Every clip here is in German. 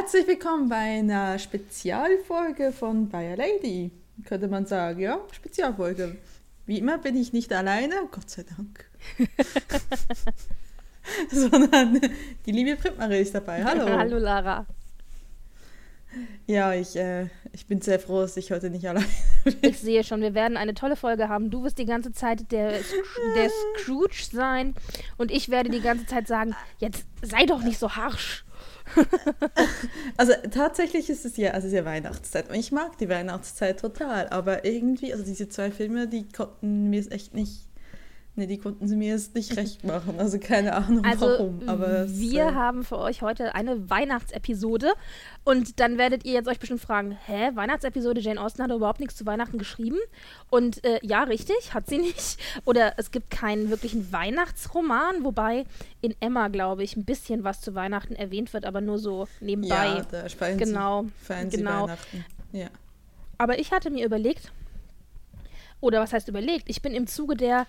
Herzlich willkommen bei einer Spezialfolge von Bayer Lady. Könnte man sagen, ja, Spezialfolge. Wie immer bin ich nicht alleine, Gott sei Dank. Sondern die liebe Primmarie ist dabei. Hallo. Hallo Lara. Ja, ich, äh, ich bin sehr froh, dass ich heute nicht alleine bin. Ich sehe schon, wir werden eine tolle Folge haben. Du wirst die ganze Zeit der, der Scrooge sein und ich werde die ganze Zeit sagen, jetzt sei doch nicht so harsch. also tatsächlich ist es ja, also es ist ja Weihnachtszeit. Und ich mag die Weihnachtszeit total, aber irgendwie, also diese zwei Filme, die konnten mir echt nicht Nee, die konnten sie mir jetzt nicht recht machen. Also keine Ahnung also, warum. Aber wir es, äh, haben für euch heute eine Weihnachtsepisode. Und dann werdet ihr jetzt euch bestimmt fragen: Hä, Weihnachtsepisode? Jane Austen hat überhaupt nichts zu Weihnachten geschrieben? Und äh, ja, richtig, hat sie nicht. Oder es gibt keinen wirklichen Weihnachtsroman, wobei in Emma, glaube ich, ein bisschen was zu Weihnachten erwähnt wird, aber nur so nebenbei. Ja, da feiern genau, sie, genau. sie Weihnachten. Ja. Aber ich hatte mir überlegt, oder was heißt überlegt? Ich bin im Zuge der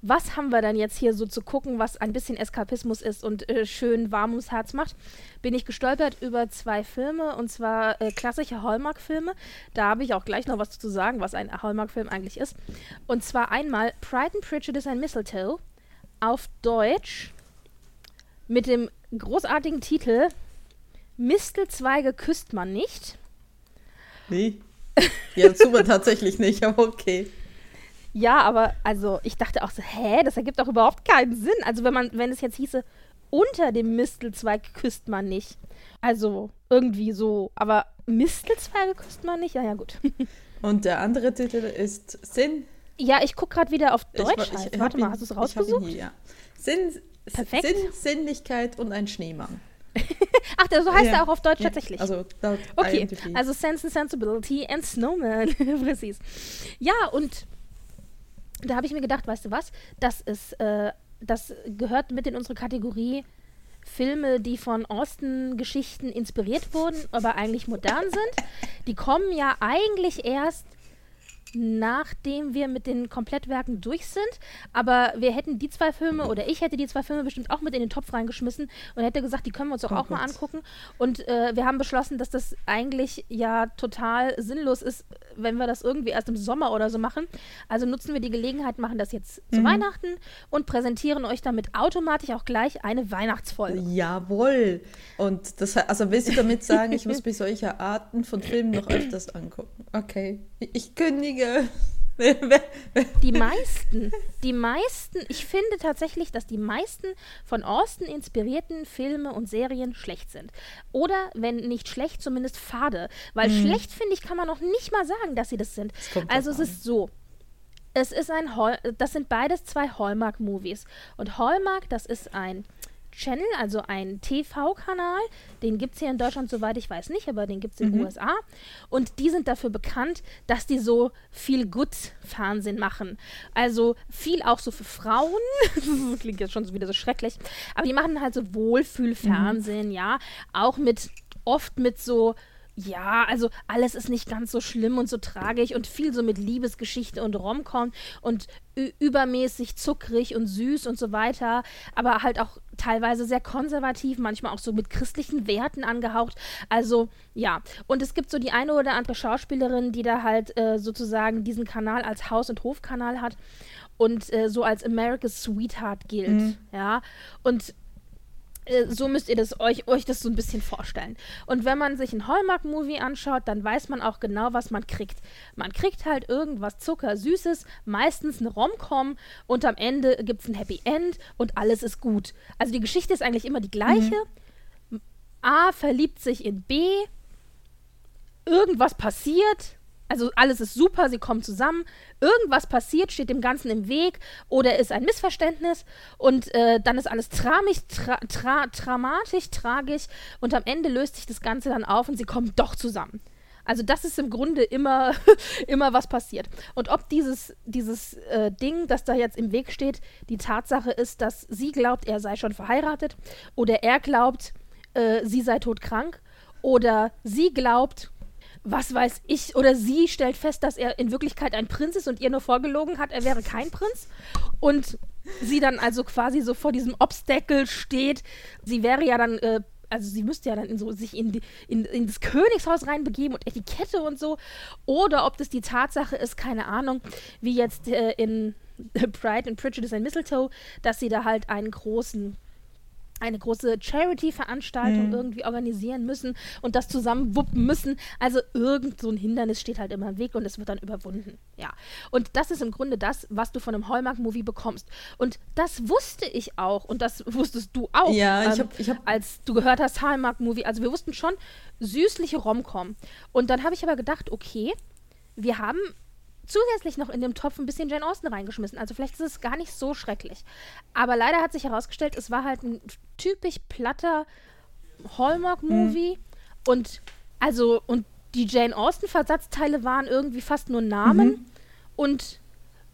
was haben wir dann jetzt hier so zu gucken, was ein bisschen Eskapismus ist und äh, schön warm ums Herz macht, bin ich gestolpert über zwei Filme und zwar äh, klassische Hallmark-Filme. Da habe ich auch gleich noch was zu sagen, was ein Hallmark-Film eigentlich ist. Und zwar einmal Pride and Prejudice and Mistletoe auf Deutsch mit dem großartigen Titel Mistelzweige küsst man nicht. Nee. Ja, super tatsächlich nicht, aber okay. Ja, aber also ich dachte auch so, hä, das ergibt doch überhaupt keinen Sinn. Also wenn man, wenn es jetzt hieße, unter dem Mistelzweig küsst man nicht. Also irgendwie so, aber Mistelzweige küsst man nicht? Ja, ja, gut. Und der andere Titel ist Sinn. Ja, ich gucke gerade wieder auf Deutsch. Ich, ich, Warte mal, hast du es rausgesucht? Hier, ja. Sinn, Perfekt. Sinn, Sinnlichkeit und ein Schneemann. Ach, so heißt ja. er auch auf Deutsch ja. tatsächlich. Also okay, IMDb. also Sense and Sensibility and Snowman. Präzis. Ja, und da habe ich mir gedacht, weißt du was, das ist, äh, das gehört mit in unsere Kategorie Filme, die von Austen-Geschichten inspiriert wurden, aber eigentlich modern sind. Die kommen ja eigentlich erst nachdem wir mit den Komplettwerken durch sind. Aber wir hätten die zwei Filme oder ich hätte die zwei Filme bestimmt auch mit in den Topf reingeschmissen und hätte gesagt, die können wir uns doch oh auch mal angucken. Und äh, wir haben beschlossen, dass das eigentlich ja total sinnlos ist, wenn wir das irgendwie erst im Sommer oder so machen. Also nutzen wir die Gelegenheit, machen das jetzt mhm. zu Weihnachten und präsentieren euch damit automatisch auch gleich eine Weihnachtsfolge. Jawohl. Und das also willst du damit sagen, ich muss mir solche Arten von Filmen noch öfters angucken? Okay. Ich kündige wenige. die meisten, die meisten, ich finde tatsächlich, dass die meisten von Austin inspirierten Filme und Serien schlecht sind. Oder wenn nicht schlecht, zumindest fade. Weil mhm. schlecht, finde ich, kann man noch nicht mal sagen, dass sie das sind. Das also es ist so. Es ist ein Hall das sind beides zwei Hallmark-Movies. Und Hallmark, das ist ein Channel, also ein TV-Kanal. Den gibt es hier in Deutschland, soweit ich weiß, nicht, aber den gibt es in den mhm. USA. Und die sind dafür bekannt, dass die so viel Good-Fernsehen machen. Also viel auch so für Frauen. das klingt jetzt schon wieder so schrecklich. Aber die machen halt so Wohlfühlfernsehen, mhm. ja. Auch mit, oft mit so ja, also alles ist nicht ganz so schlimm und so tragisch und viel so mit Liebesgeschichte und Romcom und übermäßig zuckrig und süß und so weiter, aber halt auch teilweise sehr konservativ, manchmal auch so mit christlichen Werten angehaucht. Also ja, und es gibt so die eine oder andere Schauspielerin, die da halt äh, sozusagen diesen Kanal als Haus- und Hofkanal hat und äh, so als America's Sweetheart gilt, mhm. ja. Und so müsst ihr das euch, euch das so ein bisschen vorstellen. Und wenn man sich ein Hallmark-Movie anschaut, dann weiß man auch genau, was man kriegt. Man kriegt halt irgendwas Zuckersüßes, meistens eine Rom-Com und am Ende gibt es ein Happy End und alles ist gut. Also die Geschichte ist eigentlich immer die gleiche. Mhm. A verliebt sich in B, irgendwas passiert, also alles ist super, sie kommen zusammen, irgendwas passiert, steht dem Ganzen im Weg oder ist ein Missverständnis und äh, dann ist alles tramisch, tra tra dramatisch, tragisch und am Ende löst sich das Ganze dann auf und sie kommen doch zusammen. Also das ist im Grunde immer, immer was passiert. Und ob dieses, dieses äh, Ding, das da jetzt im Weg steht, die Tatsache ist, dass sie glaubt, er sei schon verheiratet oder er glaubt, äh, sie sei todkrank oder sie glaubt, was weiß ich, oder sie stellt fest, dass er in Wirklichkeit ein Prinz ist und ihr nur vorgelogen hat, er wäre kein Prinz. Und sie dann also quasi so vor diesem Obstacle steht. Sie wäre ja dann, äh, also sie müsste ja dann in so, sich in, die, in, in das Königshaus reinbegeben und Etikette und so. Oder ob das die Tatsache ist, keine Ahnung, wie jetzt äh, in Pride and Prejudice and Mistletoe, dass sie da halt einen großen eine große Charity-Veranstaltung mhm. irgendwie organisieren müssen und das zusammen wuppen müssen. Also irgend so ein Hindernis steht halt immer im Weg und es wird dann überwunden. Ja. Und das ist im Grunde das, was du von einem Hallmark-Movie bekommst. Und das wusste ich auch und das wusstest du auch. Ja, ähm, ich hab, ich hab als du gehört hast, Hallmark-Movie. Also wir wussten schon, süßliche Romcom. Und dann habe ich aber gedacht, okay, wir haben zusätzlich noch in dem Topf ein bisschen Jane Austen reingeschmissen. Also vielleicht ist es gar nicht so schrecklich. Aber leider hat sich herausgestellt, es war halt ein typisch platter Hallmark-Movie. Mhm. Und also, und die Jane Austen-Versatzteile waren irgendwie fast nur Namen mhm. und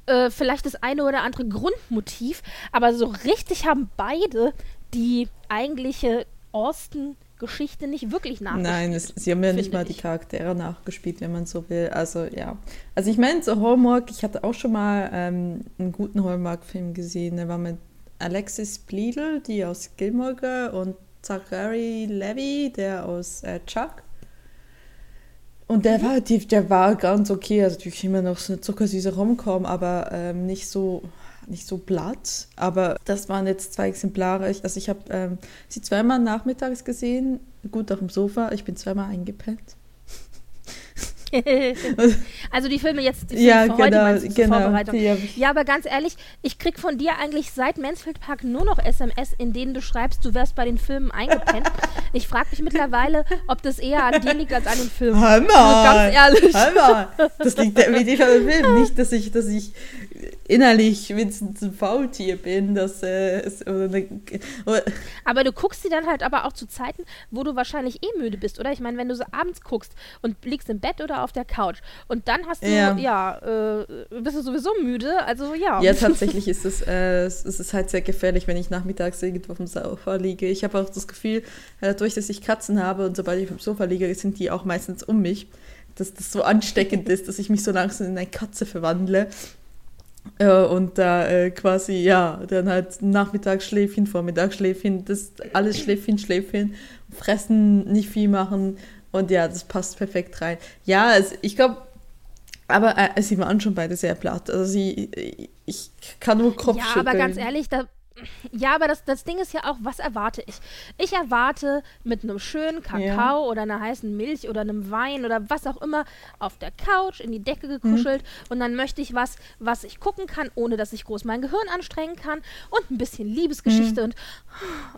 äh, vielleicht das eine oder andere Grundmotiv. Aber so richtig haben beide die eigentliche Austen Geschichte nicht wirklich nachgespielt. Nein, es, sie haben ja nicht mal ich. die Charaktere nachgespielt, wenn man so will. Also ja. Also ich meine, so Hallmark, ich hatte auch schon mal ähm, einen guten Hallmark-Film gesehen. Der war mit Alexis Bledel, die aus Gilmore Girl, und Zachary Levy, der aus äh, Chuck. Und der mhm. war, die, der war ganz okay, also natürlich immer noch so eine zuckersüße Romcom, aber ähm, nicht so nicht so blatt, aber das waren jetzt zwei Exemplare. Ich, also ich habe ähm, sie zweimal nachmittags gesehen, gut auf dem Sofa. Ich bin zweimal eingepennt. also die Filme jetzt die Filme ja, für genau, heute genau, Vorbereitung. Ja, aber ganz ehrlich, ich krieg von dir eigentlich seit Mansfield Park nur noch SMS, in denen du schreibst, du wärst bei den Filmen eingepennt. ich frage mich mittlerweile, ob das eher an dir liegt als an den Filmen. Hammer! Also ganz ehrlich. Hammer! Das liegt definitiv an den Filmen, nicht, dass ich, dass ich innerlich wenigstens ein Faultier bin. Dass, äh, es, oder aber du guckst sie dann halt aber auch zu Zeiten, wo du wahrscheinlich eh müde bist, oder? Ich meine, wenn du so abends guckst und liegst im Bett oder auf der Couch und dann hast du, ja, ja äh, bist du sowieso müde, also ja. Ja, tatsächlich ist es, äh, es ist halt sehr gefährlich, wenn ich nachmittags irgendwo auf dem Sofa liege. Ich habe auch das Gefühl, äh, dadurch, dass ich Katzen habe und sobald ich auf dem Sofa liege, sind die auch meistens um mich dass das so ansteckend ist, dass ich mich so langsam in eine Katze verwandle. Äh, und da äh, quasi, ja, dann halt Nachmittagsschläfchen, Vormittagsschläfchen, das alles Schläfchen, Schläfchen, fressen, nicht viel machen und ja, das passt perfekt rein. Ja, also ich glaube, aber äh, sie waren schon beide sehr platt. Also sie, ich kann nur Kopf Ja, aber ganz ehrlich, da ja, aber das, das Ding ist ja auch, was erwarte ich? Ich erwarte mit einem schönen Kakao ja. oder einer heißen Milch oder einem Wein oder was auch immer auf der Couch in die Decke gekuschelt mhm. und dann möchte ich was, was ich gucken kann, ohne dass ich groß mein Gehirn anstrengen kann und ein bisschen Liebesgeschichte mhm. und,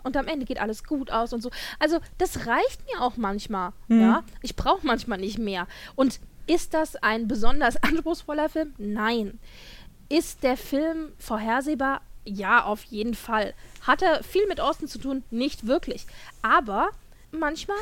und am Ende geht alles gut aus und so. Also das reicht mir auch manchmal, mhm. ja. Ich brauche manchmal nicht mehr. Und ist das ein besonders anspruchsvoller Film? Nein. Ist der Film vorhersehbar? Ja, auf jeden Fall. Hat er viel mit Austin zu tun? Nicht wirklich. Aber manchmal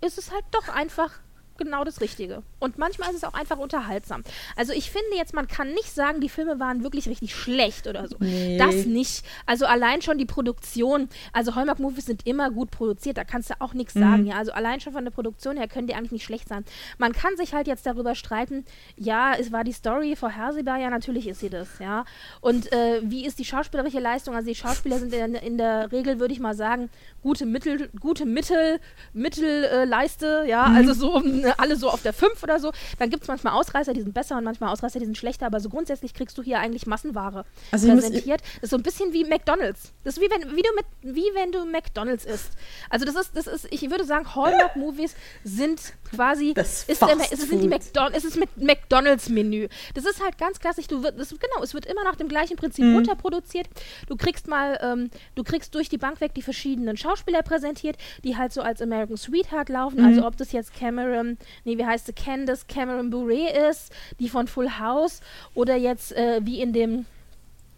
ist es halt doch einfach genau das Richtige. Und manchmal ist es auch einfach unterhaltsam. Also ich finde jetzt, man kann nicht sagen, die Filme waren wirklich richtig schlecht oder so. Nee. Das nicht. Also allein schon die Produktion, also Hallmark-Movies sind immer gut produziert, da kannst du auch nichts mhm. sagen. Ja, also allein schon von der Produktion her können die eigentlich nicht schlecht sein. Man kann sich halt jetzt darüber streiten, ja, es war die Story vorhersehbar, ja, natürlich ist sie das, ja. Und äh, wie ist die schauspielerische Leistung? Also die Schauspieler sind in, in der Regel, würde ich mal sagen, gute Mittel, gute Mittel, Mittelleiste, äh, ja, mhm. also so alle so auf der 5 oder so. Dann gibt es manchmal Ausreißer, die sind besser und manchmal Ausreißer, die sind schlechter, aber so grundsätzlich kriegst du hier eigentlich Massenware also präsentiert. Das ist so ein bisschen wie McDonalds. Das ist wie wenn, wie du mit, wie wenn du McDonalds isst. Also das ist, das ist, ich würde sagen, Hallmark-Movies sind quasi das ist, der, ist, sind die ist es mit McDonalds-Menü. Das ist halt ganz klassisch, du wird, das, genau, es wird immer nach dem gleichen Prinzip mhm. runterproduziert. Du kriegst mal, ähm, du kriegst durch die Bank weg die verschiedenen Schauspieler präsentiert, die halt so als American Sweetheart laufen. Also mhm. Also ob das jetzt Cameron, nee, wie heißt sie, Ken Candace Cameron Bure ist, die von Full House, oder jetzt äh, wie in dem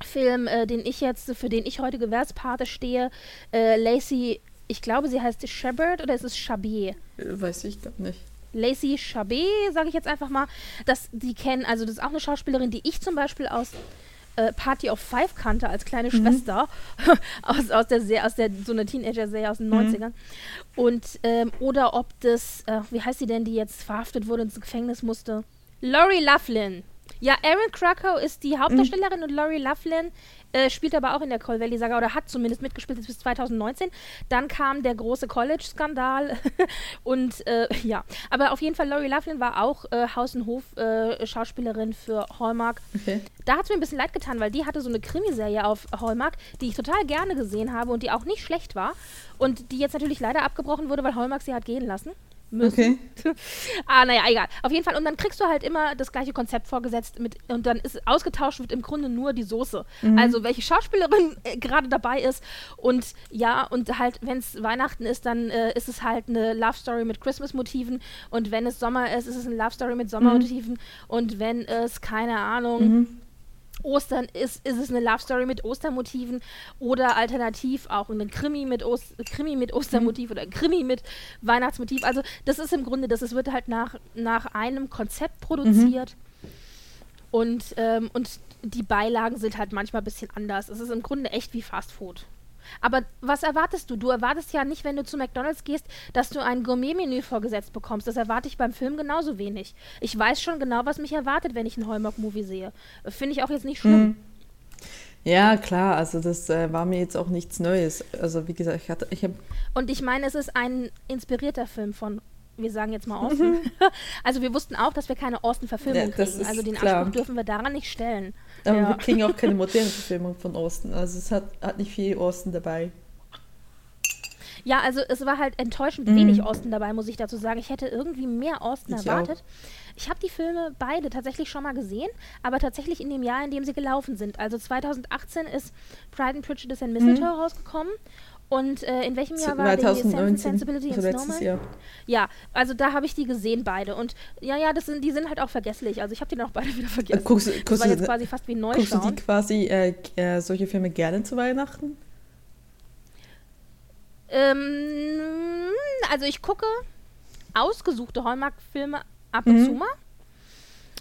Film, äh, den ich jetzt, für den ich heute Gewerkspate stehe, äh, Lacey, ich glaube, sie heißt Shepard oder ist es Chabet? Weiß ich gar nicht. Lacey Chabet, sage ich jetzt einfach mal, dass die kennen, also das ist auch eine Schauspielerin, die ich zum Beispiel aus äh, Party of Five kannte als kleine mhm. Schwester aus, aus der Serie, aus der so eine Teenager-Serie aus den mhm. 90ern. Und ähm, oder ob das, äh, wie heißt sie denn, die jetzt verhaftet wurde und ins Gefängnis musste? Lori Laughlin. Ja, Erin Krakow ist die Hauptdarstellerin mhm. und Laurie Laughlin äh, spielt aber auch in der Call Valley Saga oder hat zumindest mitgespielt bis 2019. Dann kam der große College-Skandal und äh, ja, aber auf jeden Fall Laurie Laughlin war auch äh, Haus- und Hof-Schauspielerin äh, für Hallmark. Okay. Da hat es mir ein bisschen leid getan, weil die hatte so eine Krimiserie auf Hallmark, die ich total gerne gesehen habe und die auch nicht schlecht war und die jetzt natürlich leider abgebrochen wurde, weil Hallmark sie hat gehen lassen müssen. Okay. ah, naja, egal. Auf jeden Fall. Und dann kriegst du halt immer das gleiche Konzept vorgesetzt mit, und dann ist ausgetauscht wird im Grunde nur die Soße. Mhm. Also welche Schauspielerin äh, gerade dabei ist. Und ja, und halt, wenn es Weihnachten ist, dann äh, ist es halt eine Love Story mit Christmas-Motiven. Und wenn es Sommer ist, ist es eine Love Story mit Sommermotiven. Mhm. Und wenn es, keine Ahnung. Mhm Ostern ist, ist es eine Love Story mit Ostermotiven oder alternativ auch ein Krimi mit, Ost, Krimi mit Ostermotiv oder ein Krimi mit Weihnachtsmotiv. Also das ist im Grunde, das ist, wird halt nach, nach einem Konzept produziert. Mhm. Und, ähm, und die Beilagen sind halt manchmal ein bisschen anders. Es ist im Grunde echt wie Fast Food. Aber was erwartest du? Du erwartest ja nicht, wenn du zu McDonalds gehst, dass du ein Gourmet-Menü vorgesetzt bekommst. Das erwarte ich beim Film genauso wenig. Ich weiß schon genau, was mich erwartet, wenn ich einen Hallmark-Movie sehe. Finde ich auch jetzt nicht schlimm. Hm. Ja, klar, also das äh, war mir jetzt auch nichts Neues. Also wie gesagt, ich hatte, ich habe. Und ich meine, es ist ein inspirierter Film von wir sagen jetzt mal Austin. Also wir wussten auch, dass wir keine Austin-Verfilmung ja, kriegen. Also den klar. Anspruch dürfen wir daran nicht stellen. Aber ja. wir kriegen auch keine moderne Verfilmung von Austin. Also es hat, hat nicht viel Austin dabei. Ja, also es war halt enttäuschend mhm. wenig Austin dabei, muss ich dazu sagen. Ich hätte irgendwie mehr Austin ich erwartet. Auch. Ich habe die Filme beide tatsächlich schon mal gesehen, aber tatsächlich in dem Jahr, in dem sie gelaufen sind. Also 2018 ist Pride and Prejudice and Mistletoe mhm. rausgekommen und äh, in welchem Jahr war 2019, die Sensibility also and Snowman? Jahr. Ja, also da habe ich die gesehen beide und ja, ja, das sind, die sind halt auch vergesslich. Also ich habe die dann auch beide wieder vergessen. Guckst, guckst das war jetzt quasi fast wie neu Guckst du die quasi äh, äh, solche Filme gerne zu Weihnachten? Ähm, also ich gucke ausgesuchte Hallmark-Filme ab und mhm. zu mal,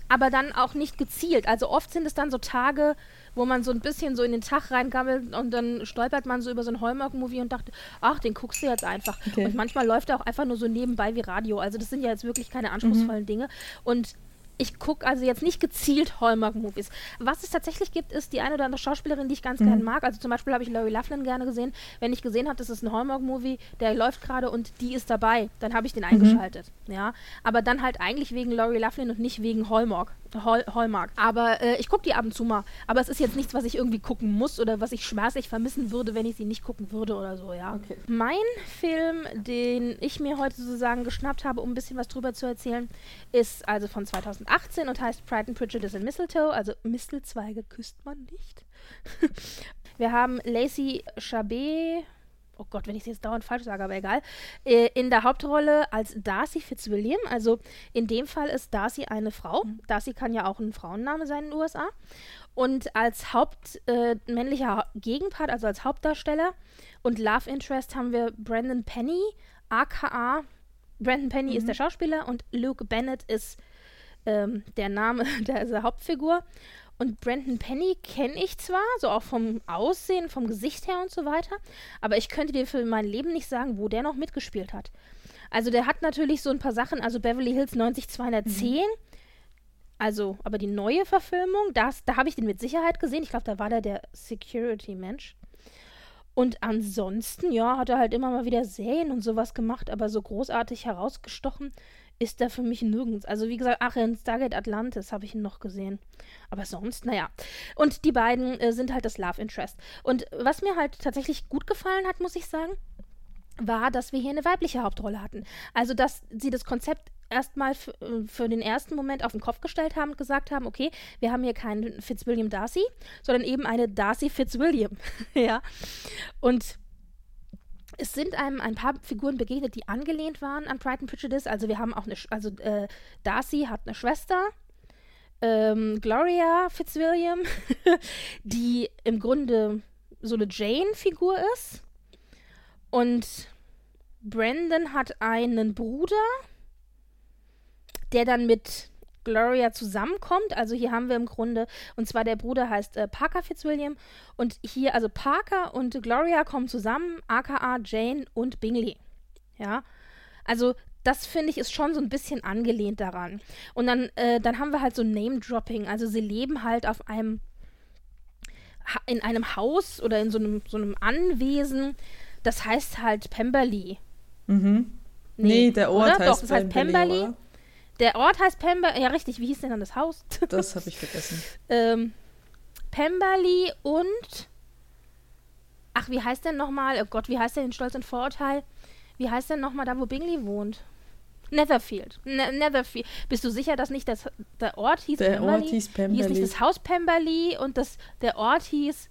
aber dann auch nicht gezielt. Also oft sind es dann so Tage, wo man so ein bisschen so in den Tag reingammelt und dann stolpert man so über so einen Hallmark-Movie und dachte, ach, den guckst du jetzt einfach. Okay. Und manchmal läuft er auch einfach nur so nebenbei wie Radio. Also das sind ja jetzt wirklich keine anspruchsvollen mhm. Dinge. Und ich gucke also jetzt nicht gezielt Hallmark-Movies. Was es tatsächlich gibt, ist die eine oder andere Schauspielerin, die ich ganz mhm. gerne mag. Also zum Beispiel habe ich Laurie Laughlin gerne gesehen. Wenn ich gesehen habe, das ist ein Hallmark-Movie, der läuft gerade und die ist dabei, dann habe ich den mhm. eingeschaltet. Ja, aber dann halt eigentlich wegen Laurie Laughlin und nicht wegen Hallmark. Hall Hallmark. Aber äh, ich gucke die ab und zu mal. Aber es ist jetzt nichts, was ich irgendwie gucken muss oder was ich schmerzlich vermissen würde, wenn ich sie nicht gucken würde oder so, ja. Okay. Mein Film, den ich mir heute sozusagen geschnappt habe, um ein bisschen was drüber zu erzählen, ist also von 2018 und heißt Pride and Prejudice in Mistletoe. Also Mistelzweige küsst man nicht. Wir haben Lacey Chabet oh Gott, wenn ich es jetzt dauernd falsch sage, aber egal, äh, in der Hauptrolle als Darcy Fitzwilliam. Also in dem Fall ist Darcy eine Frau. Mhm. Darcy kann ja auch ein Frauenname sein in den USA. Und als hauptmännlicher äh, Gegenpart, also als Hauptdarsteller und Love Interest haben wir Brandon Penny, aka Brandon Penny mhm. ist der Schauspieler und Luke Bennett ist ähm, der Name der Hauptfigur. Und Brandon Penny kenne ich zwar, so auch vom Aussehen, vom Gesicht her und so weiter, aber ich könnte dir für mein Leben nicht sagen, wo der noch mitgespielt hat. Also der hat natürlich so ein paar Sachen, also Beverly Hills 90210, mhm. also aber die neue Verfilmung, das, da habe ich den mit Sicherheit gesehen. Ich glaube, da war der der Security-Mensch. Und ansonsten, ja, hat er halt immer mal wieder Serien und sowas gemacht, aber so großartig herausgestochen ist er für mich nirgends. Also wie gesagt, ach, in Stargate Atlantis habe ich ihn noch gesehen. Aber sonst, naja. Und die beiden äh, sind halt das Love Interest. Und was mir halt tatsächlich gut gefallen hat, muss ich sagen, war, dass wir hier eine weibliche Hauptrolle hatten. Also, dass sie das Konzept erstmal äh, für den ersten Moment auf den Kopf gestellt haben und gesagt haben, okay, wir haben hier keinen Fitzwilliam Darcy, sondern eben eine Darcy Fitzwilliam. ja. Und es sind einem ein paar Figuren begegnet, die angelehnt waren an Pride and Prejudice. Also wir haben auch eine, Sch also äh, Darcy hat eine Schwester, ähm, Gloria Fitzwilliam, die im Grunde so eine Jane-Figur ist. Und Brandon hat einen Bruder, der dann mit Gloria zusammenkommt. Also hier haben wir im Grunde, und zwar der Bruder heißt äh, Parker Fitzwilliam. Und hier, also Parker und Gloria kommen zusammen, aka Jane und Bingley. Ja. Also das finde ich ist schon so ein bisschen angelehnt daran. Und dann, äh, dann haben wir halt so Name-Dropping. Also sie leben halt auf einem in einem Haus oder in so einem, so einem Anwesen. Das heißt halt Pemberley. Mhm. Nee, nee der Ort oder? heißt Doch, das heißt Pemberley. Pemberley. Der Ort heißt Pemberley. Ja, richtig. Wie hieß denn dann das Haus? Das habe ich vergessen. ähm, Pemberley und. Ach, wie heißt denn nochmal? Oh Gott, wie heißt denn in Stolz und Vorurteil? Wie heißt denn nochmal da, wo Bingley wohnt? Netherfield. Ne Netherfield. Bist du sicher, dass nicht das, der Ort hieß der Pemberley? Ort hieß Pemberley. Hieß nicht das Haus Pemberley und das, der Ort hieß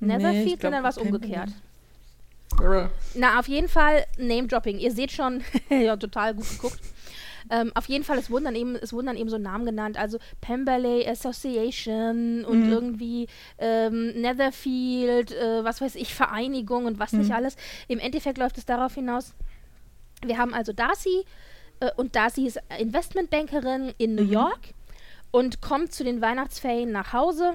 Netherfield, nee, sondern was umgekehrt. Na, auf jeden Fall Name-Dropping. Ihr seht schon, ja, total gut geguckt. Ähm, auf jeden Fall, es wurden, dann eben, es wurden dann eben so Namen genannt, also Pemberley Association und mhm. irgendwie ähm, Netherfield, äh, was weiß ich, Vereinigung und was mhm. nicht alles. Im Endeffekt läuft es darauf hinaus, wir haben also Darcy äh, und Darcy ist Investmentbankerin in New mhm. York und kommt zu den Weihnachtsferien nach Hause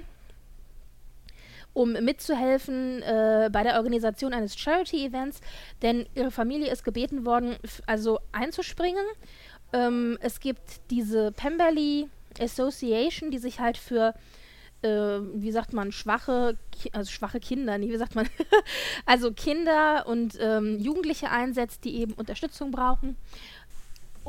um mitzuhelfen äh, bei der Organisation eines Charity-Events, denn ihre Familie ist gebeten worden, also einzuspringen ähm, es gibt diese Pemberley Association, die sich halt für äh, wie sagt man, schwache, also schwache Kinder, nee, wie sagt man, also Kinder und ähm, Jugendliche einsetzt, die eben Unterstützung brauchen.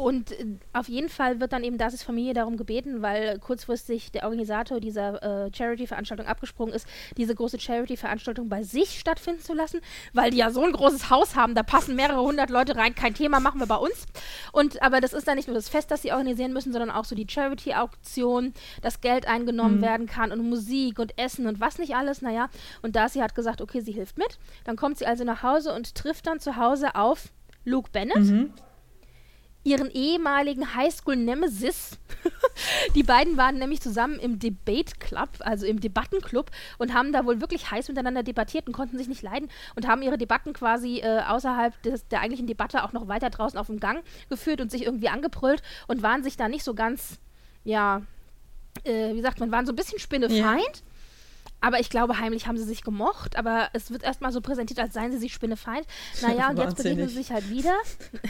Und äh, auf jeden Fall wird dann eben Darcys Familie darum gebeten, weil kurzfristig der Organisator dieser äh, Charity-Veranstaltung abgesprungen ist, diese große Charity-Veranstaltung bei sich stattfinden zu lassen, weil die ja so ein großes Haus haben, da passen mehrere hundert Leute rein, kein Thema, machen wir bei uns. Und aber das ist dann nicht nur das Fest, das sie organisieren müssen, sondern auch so die Charity-Auktion, dass Geld eingenommen mhm. werden kann und Musik und Essen und was nicht alles, naja. Und Darcy hat gesagt, okay, sie hilft mit. Dann kommt sie also nach Hause und trifft dann zu Hause auf Luke Bennett. Mhm ihren ehemaligen Highschool-Nemesis. die beiden waren nämlich zusammen im Debate Club, also im Debattenclub, und haben da wohl wirklich heiß miteinander debattiert und konnten sich nicht leiden und haben ihre Debatten quasi äh, außerhalb des, der eigentlichen Debatte auch noch weiter draußen auf dem Gang geführt und sich irgendwie angebrüllt und waren sich da nicht so ganz, ja, äh, wie sagt man, waren so ein bisschen spinnefeind. Ja. Aber ich glaube, heimlich haben sie sich gemocht, aber es wird erstmal so präsentiert, als seien sie sich spinnefeind. Naja, und jetzt begegnen sie sich halt wieder.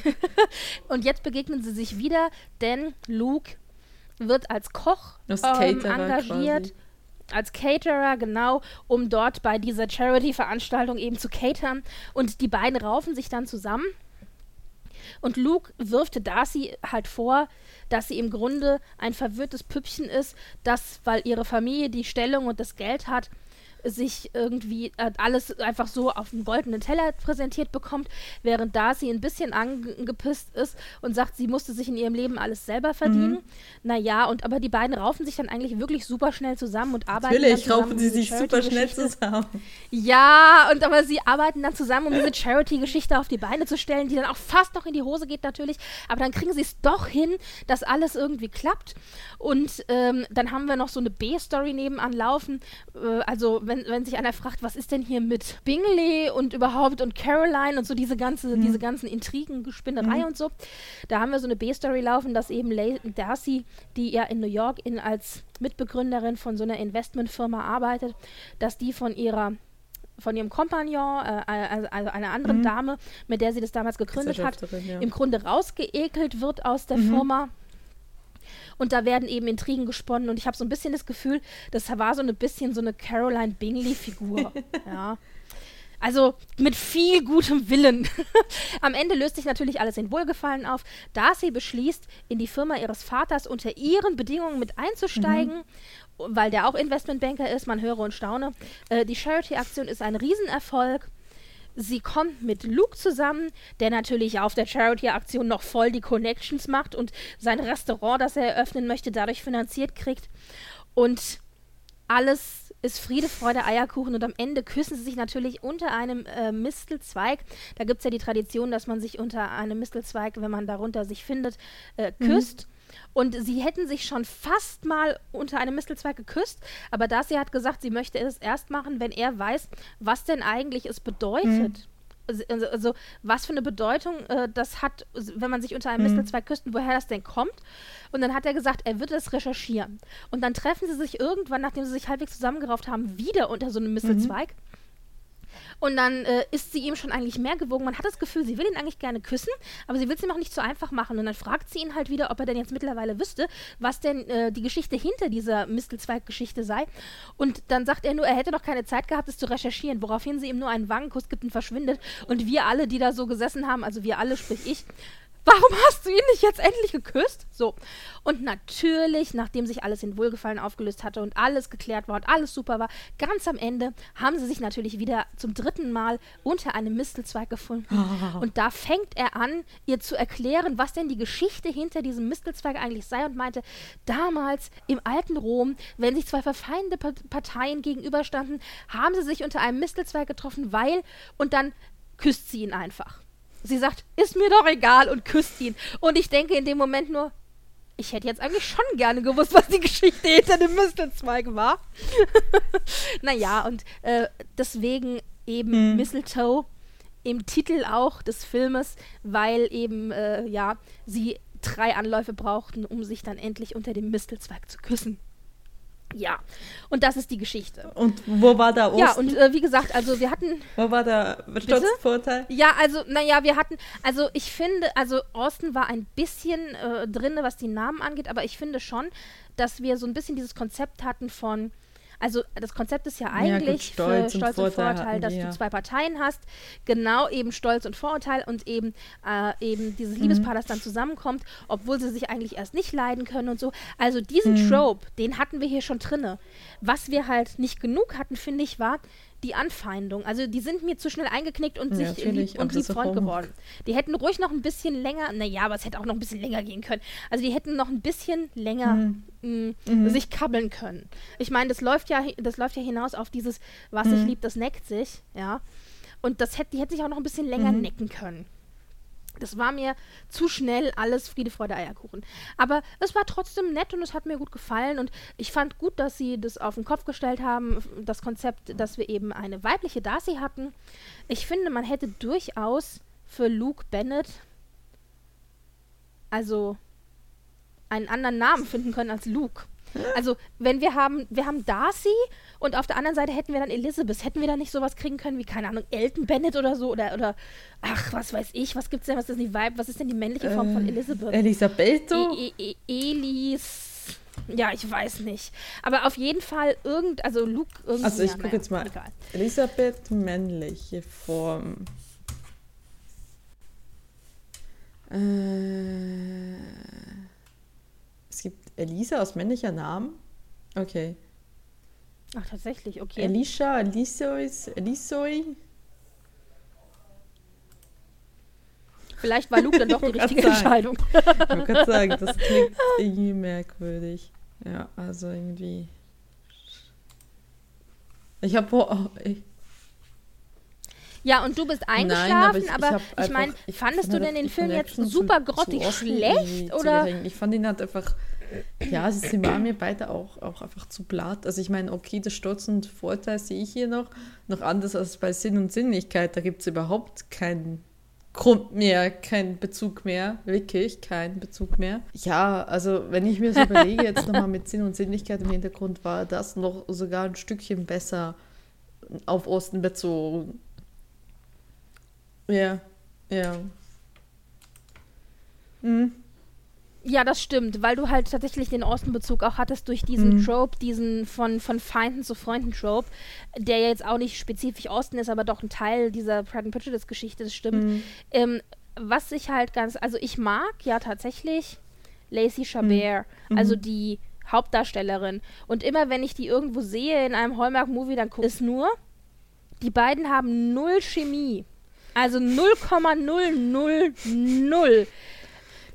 und jetzt begegnen sie sich wieder, denn Luke wird als Koch ähm, engagiert. Quasi. Als Caterer, genau, um dort bei dieser Charity-Veranstaltung eben zu catern. Und die beiden raufen sich dann zusammen. Und Luke wirft Darcy halt vor, dass sie im Grunde ein verwirrtes Püppchen ist, das, weil ihre Familie die Stellung und das Geld hat, sich irgendwie äh, alles einfach so auf den goldenen Teller präsentiert bekommt, während Darcy ein bisschen angepisst ist und sagt, sie musste sich in ihrem Leben alles selber verdienen. Mhm. Naja, und aber die beiden raufen sich dann eigentlich wirklich super schnell zusammen und arbeiten. Natürlich raufen sie sich super schnell zusammen. Ja, und aber sie arbeiten dann zusammen, um diese Charity-Geschichte auf die Beine zu stellen, die dann auch fast noch in die Hose geht natürlich. Aber dann kriegen sie es doch hin, dass alles irgendwie klappt. Und ähm, dann haben wir noch so eine B-Story nebenan laufen. Äh, also wenn, wenn sich einer fragt, was ist denn hier mit Bingley und überhaupt und Caroline und so diese ganze, mhm. diese ganzen Intrigen, Gespinnerei mhm. und so, da haben wir so eine B-Story laufen, dass eben Darcy, die ja in New York in, als Mitbegründerin von so einer Investmentfirma arbeitet, dass die von ihrer von ihrem Kompagnon, äh, also, also einer anderen mhm. Dame, mit der sie das damals gegründet hat, ja. im Grunde rausgeekelt wird aus der mhm. Firma und da werden eben Intrigen gesponnen und ich habe so ein bisschen das Gefühl, das war so ein bisschen so eine Caroline Bingley-Figur. ja. Also mit viel gutem Willen. Am Ende löst sich natürlich alles in Wohlgefallen auf. Darcy beschließt, in die Firma ihres Vaters unter ihren Bedingungen mit einzusteigen, mhm. weil der auch Investmentbanker ist. Man höre und staune. Äh, die Charity-Aktion ist ein Riesenerfolg. Sie kommt mit Luke zusammen, der natürlich auf der Charity-Aktion noch voll die Connections macht und sein Restaurant, das er eröffnen möchte, dadurch finanziert kriegt. Und alles ist Friede, Freude, Eierkuchen und am Ende küssen sie sich natürlich unter einem äh, Mistelzweig. Da gibt es ja die Tradition, dass man sich unter einem Mistelzweig, wenn man darunter sich findet, äh, mhm. küsst. Mhm. Und sie hätten sich schon fast mal unter einem Mistelzweig geküsst, aber Darcy hat gesagt, sie möchte es erst machen, wenn er weiß, was denn eigentlich es bedeutet. Mhm. Also, also, was für eine Bedeutung äh, das hat, wenn man sich unter einem mhm. Mistelzweig küsst und woher das denn kommt. Und dann hat er gesagt, er würde das recherchieren. Und dann treffen sie sich irgendwann, nachdem sie sich halbwegs zusammengerauft haben, wieder unter so einem Mistelzweig. Mhm. Und dann äh, ist sie ihm schon eigentlich mehr gewogen. Man hat das Gefühl, sie will ihn eigentlich gerne küssen, aber sie will es ihm auch nicht so einfach machen. Und dann fragt sie ihn halt wieder, ob er denn jetzt mittlerweile wüsste, was denn äh, die Geschichte hinter dieser Mistelzweig-Geschichte sei. Und dann sagt er nur, er hätte noch keine Zeit gehabt, es zu recherchieren, woraufhin sie ihm nur einen Wangenkuss gibt und verschwindet. Und wir alle, die da so gesessen haben, also wir alle, sprich ich, Warum hast du ihn nicht jetzt endlich geküsst? So. Und natürlich, nachdem sich alles in Wohlgefallen aufgelöst hatte und alles geklärt war und alles super war, ganz am Ende haben sie sich natürlich wieder zum dritten Mal unter einem Mistelzweig gefunden. Oh. Und da fängt er an, ihr zu erklären, was denn die Geschichte hinter diesem Mistelzweig eigentlich sei und meinte, damals im alten Rom, wenn sich zwei verfeindete Parteien gegenüberstanden, haben sie sich unter einem Mistelzweig getroffen, weil und dann küsst sie ihn einfach. Sie sagt, ist mir doch egal und küsst ihn. Und ich denke in dem Moment nur, ich hätte jetzt eigentlich schon gerne gewusst, was die Geschichte hinter dem Mistelzweig war. naja, und äh, deswegen eben mhm. Mistletoe im Titel auch des Filmes, weil eben, äh, ja, sie drei Anläufe brauchten, um sich dann endlich unter dem Mistelzweig zu küssen. Ja, und das ist die Geschichte. Und wo war da Osten? Ja, und äh, wie gesagt, also wir hatten. Wo war der Sturzvorteil? Ja, also, naja, wir hatten, also ich finde, also Austin war ein bisschen äh, drin, was die Namen angeht, aber ich finde schon, dass wir so ein bisschen dieses Konzept hatten von, also das Konzept ist ja eigentlich ja, gut, Stolz für Stolz und, und Vorurteil, dass wir, du zwei Parteien hast, genau eben Stolz und Vorurteil und eben, äh, eben dieses mhm. Liebespaar, das dann zusammenkommt, obwohl sie sich eigentlich erst nicht leiden können und so. Also diesen mhm. Trope, den hatten wir hier schon drinne. Was wir halt nicht genug hatten, finde ich, war, die Anfeindung. Also die sind mir zu schnell eingeknickt und ja, sich lieb und lieb Freund geworden. Die hätten ruhig noch ein bisschen länger, naja, aber es hätte auch noch ein bisschen länger gehen können. Also die hätten noch ein bisschen länger mhm. mh, mhm. sich kabbeln können. Ich meine, das läuft ja, das läuft ja hinaus auf dieses, was mhm. sich liebt, das neckt sich, ja. Und das hätte, die hätte sich auch noch ein bisschen länger mhm. necken können. Das war mir zu schnell alles Friede, Freude, Eierkuchen. Aber es war trotzdem nett und es hat mir gut gefallen. Und ich fand gut, dass sie das auf den Kopf gestellt haben, das Konzept, dass wir eben eine weibliche Darcy hatten. Ich finde, man hätte durchaus für Luke Bennett also einen anderen Namen finden können als Luke. Also, wenn wir haben, wir haben Darcy und auf der anderen Seite hätten wir dann Elizabeth. Hätten wir da nicht sowas kriegen können wie, keine Ahnung, Elton Bennett oder so? Oder, oder ach, was weiß ich, was gibt's denn, was ist die Vibe, was ist denn die männliche Form äh, von Elizabeth? Elisabetto? E e e Elis. Ja, ich weiß nicht. Aber auf jeden Fall irgend, also Luke irgendwie. Also ich ja, gucke jetzt mal. Egal. Elisabeth, männliche Form. Äh, es gibt Elisa als männlicher Name. Okay. Ach, tatsächlich, okay. Elisha, Elisois, Elisoi. Vielleicht war Luke dann doch die richtige Entscheidung. ich wollte gerade sagen, das klingt irgendwie merkwürdig. Ja, also irgendwie. Ich habe. Oh, ja, und du bist eingeschlafen, Nein, aber ich, ich, ich meine, fandest du denn den Film jetzt super grottig schlecht? Oder? Ich fand ihn halt einfach ja, sie waren mir beide auch, auch einfach zu blatt. Also ich meine, okay, das Stolz und Vorteil sehe ich hier noch, noch anders als bei Sinn und Sinnlichkeit. Da gibt es überhaupt keinen Grund mehr, keinen Bezug mehr, wirklich keinen Bezug mehr. Ja, also wenn ich mir so überlege, jetzt nochmal mit Sinn und Sinnlichkeit im Hintergrund, war das noch sogar ein Stückchen besser auf Osten bezogen. Ja, ja. Mhm. Ja, das stimmt, weil du halt tatsächlich den Ostenbezug auch hattest durch diesen mhm. Trope, diesen von, von Feinden zu Freunden Trope, der ja jetzt auch nicht spezifisch Osten ist, aber doch ein Teil dieser Pride and Prejudice Geschichte, das stimmt. Mhm. Ähm, was ich halt ganz, also ich mag ja tatsächlich Lacey Chabert, mhm. also die Hauptdarstellerin. Und immer wenn ich die irgendwo sehe in einem Hallmark-Movie, dann gucke ich es nur, die beiden haben null Chemie. Also 0,000.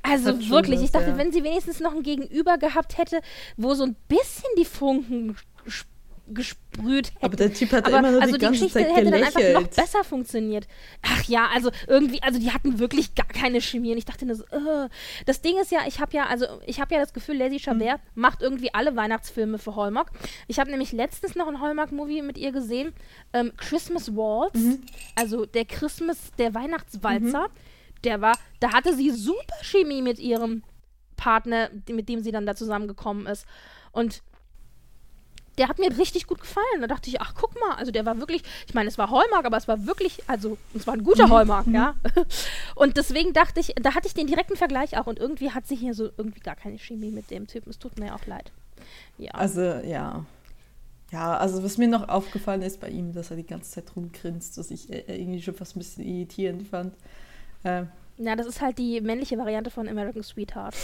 Also wirklich, ich dachte, ja. wenn sie wenigstens noch ein Gegenüber gehabt hätte, wo so ein bisschen die Funken gesprüht hätten. Aber der Typ hat Aber immer nur also die die ganze Geschichte Zeit hätte dann einfach noch gelächelt. besser funktioniert. Ach ja, also irgendwie, also die hatten wirklich gar keine Chemie und ich dachte nur so, äh. das Ding ist ja, ich habe ja, also ich habe ja das Gefühl, Lady Chabert Mhm. macht irgendwie alle Weihnachtsfilme für Hallmark. Ich habe nämlich letztens noch ein Hallmark-Movie mit ihr gesehen, ähm, Christmas Waltz, Mhm. also der Christmas, der Weihnachtswalzer, der war, da hatte sie super Chemie mit ihrem Partner, mit dem sie dann da zusammengekommen ist. Und der hat mir richtig gut gefallen. Da dachte ich, ach, guck mal, also der war wirklich, ich meine, es war Hallmark, aber es war wirklich, also, es war ein guter Hallmark, ja. Und deswegen dachte ich, da hatte ich den direkten Vergleich auch und irgendwie hat sie hier so irgendwie gar keine Chemie mit dem Typen. Es tut mir auch leid. Ja. Also, ja. Ja, also was mir noch aufgefallen ist bei ihm, dass er die ganze Zeit rumgrinst, was ich äh, irgendwie schon fast ein bisschen irritierend fand. Ähm, ja, das ist halt die männliche Variante von American Sweetheart.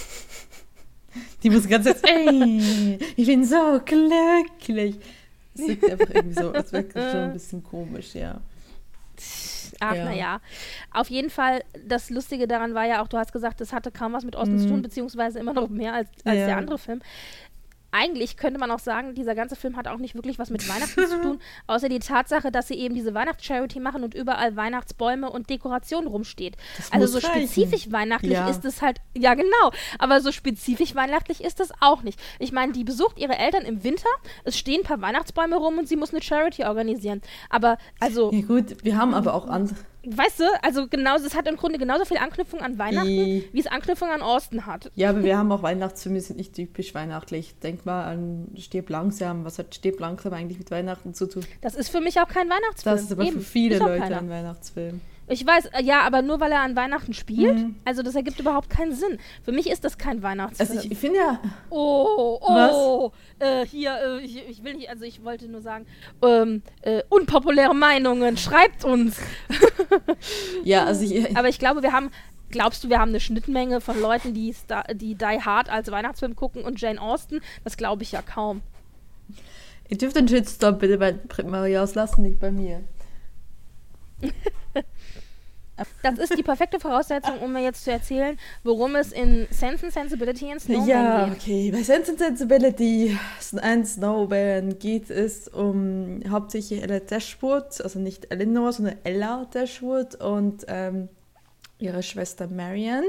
die muss ganze Zeit, ey, ich bin so glücklich. Das sieht einfach irgendwie so, als wäre schon ein bisschen komisch, ja. Ach, Ja. naja. Auf jeden Fall, das Lustige daran war ja auch, du hast gesagt, das hatte kaum was mit Osten zu tun, beziehungsweise immer noch mehr als, als Mhm. Ja. der andere Film. Eigentlich könnte man auch sagen, dieser ganze Film hat auch nicht wirklich was mit Weihnachten zu tun, außer die Tatsache, dass sie eben diese Weihnachtscharity machen und überall Weihnachtsbäume und Dekoration rumsteht. Das also so reichen. spezifisch weihnachtlich Ja. ist es halt, ja genau, aber so spezifisch weihnachtlich ist es auch nicht. Ich meine, die besucht ihre Eltern im Winter, es stehen ein paar Weihnachtsbäume rum und sie muss eine Charity organisieren. Aber also Ja gut, wir haben aber auch andere. Weißt du, also genauso, es hat im Grunde genauso viel Anknüpfung an Weihnachten, I- wie es Anknüpfung an Osten hat. Ja, aber wir haben auch Weihnachtsfilme, die sind nicht typisch weihnachtlich. Denk mal an Stirb langsam. Was hat Stirb langsam eigentlich mit Weihnachten zu tun? Das ist für mich auch kein Weihnachtsfilm. Das ist aber Eben, für viele Leute ein Weihnachtsfilm. Ich weiß, äh, ja, aber nur weil er an Weihnachten spielt, Mhm. also das ergibt überhaupt keinen Sinn. Für mich ist das kein Weihnachtsfilm. Also ich finde ja, oh, oh, äh, hier, äh, ich, ich will nicht, also ich wollte nur sagen, ähm, äh, unpopuläre Meinungen, schreibt uns. ja, also ich, Aber ich glaube, wir haben, glaubst du, wir haben eine Schnittmenge von Leuten, die, Star, die Die Hard als Weihnachtsfilm gucken und Jane Austen? Das glaube ich ja kaum. ihr dürft den Shitstorm bitte bei Maria auslassen, nicht bei mir. Das ist die perfekte Voraussetzung, um mir jetzt zu erzählen, worum es in Sense and Sensibility and Snowman Ja, geht. okay. Bei Sense and Sensibility and Snowman geht es um hauptsächlich Ella Dashwood, also nicht Eleanor, sondern Ella Dashwood und ähm, ihre Schwester Marian,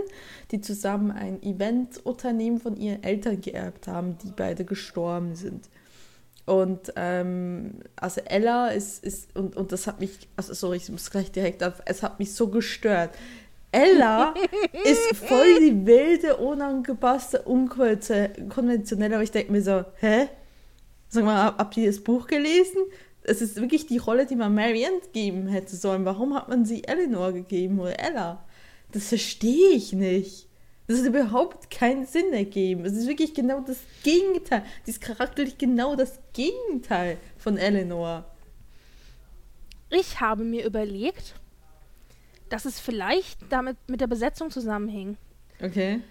die zusammen ein Eventunternehmen von ihren Eltern geerbt haben, die beide gestorben sind. Und ähm, also Ella ist, ist und, und das hat mich, also sorry, ich muss gleich direkt auf, es hat mich so gestört. Ella ist voll die wilde, unangepasste, unkonventionelle, aber ich denke mir so, hä? Sag mal, hab- habt ihr das Buch gelesen? Es ist wirklich die Rolle, die man Marianne geben hätte sollen. Warum hat man sie Eleanor gegeben oder Ella? Das verstehe ich nicht. Das hat überhaupt keinen Sinn ergeben. Es ist wirklich genau das Gegenteil. Die ist charakterlich genau das Gegenteil von Eleanor. Ich habe mir überlegt, dass es vielleicht damit mit der Besetzung zusammenhing. Okay.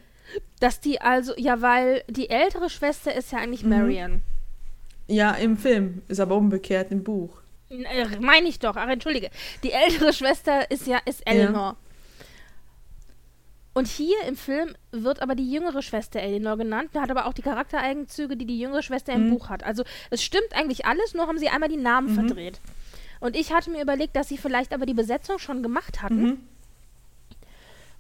Dass die also, ja, weil die ältere Schwester ist ja eigentlich Marian. Ja, im Film. Ist aber umgekehrt im Buch. Äh, Meine ich doch, ach entschuldige. Die ältere Schwester ist ja ist Eleanor. Und hier im Film wird aber die jüngere Schwester Eleanor genannt, hat aber auch die Charaktereigenzüge, die die jüngere Schwester im Mhm. Buch hat. Also es stimmt eigentlich alles, nur haben sie einmal die Namen verdreht. Und ich hatte mir überlegt, dass sie vielleicht aber die Besetzung schon gemacht hatten Mhm.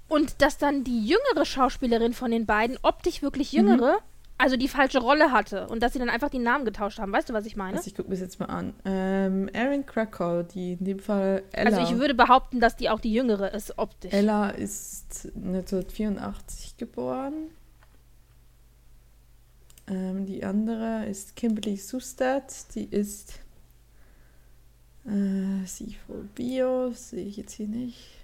und dass dann die jüngere Schauspielerin von den beiden optisch wirklich jüngere, also die falsche Rolle hatte und dass sie dann einfach die Namen getauscht haben. Weißt du, was ich meine? Also ich gucke mir das jetzt mal an. Ähm, Erin Krakow, die in dem Fall Ella. Also ich würde behaupten, dass die auch die jüngere ist optisch. Ella ist 1984 geboren. Ähm, die andere ist Kimberly Sustad, die ist äh, sie vor Bio, sehe ich jetzt hier nicht.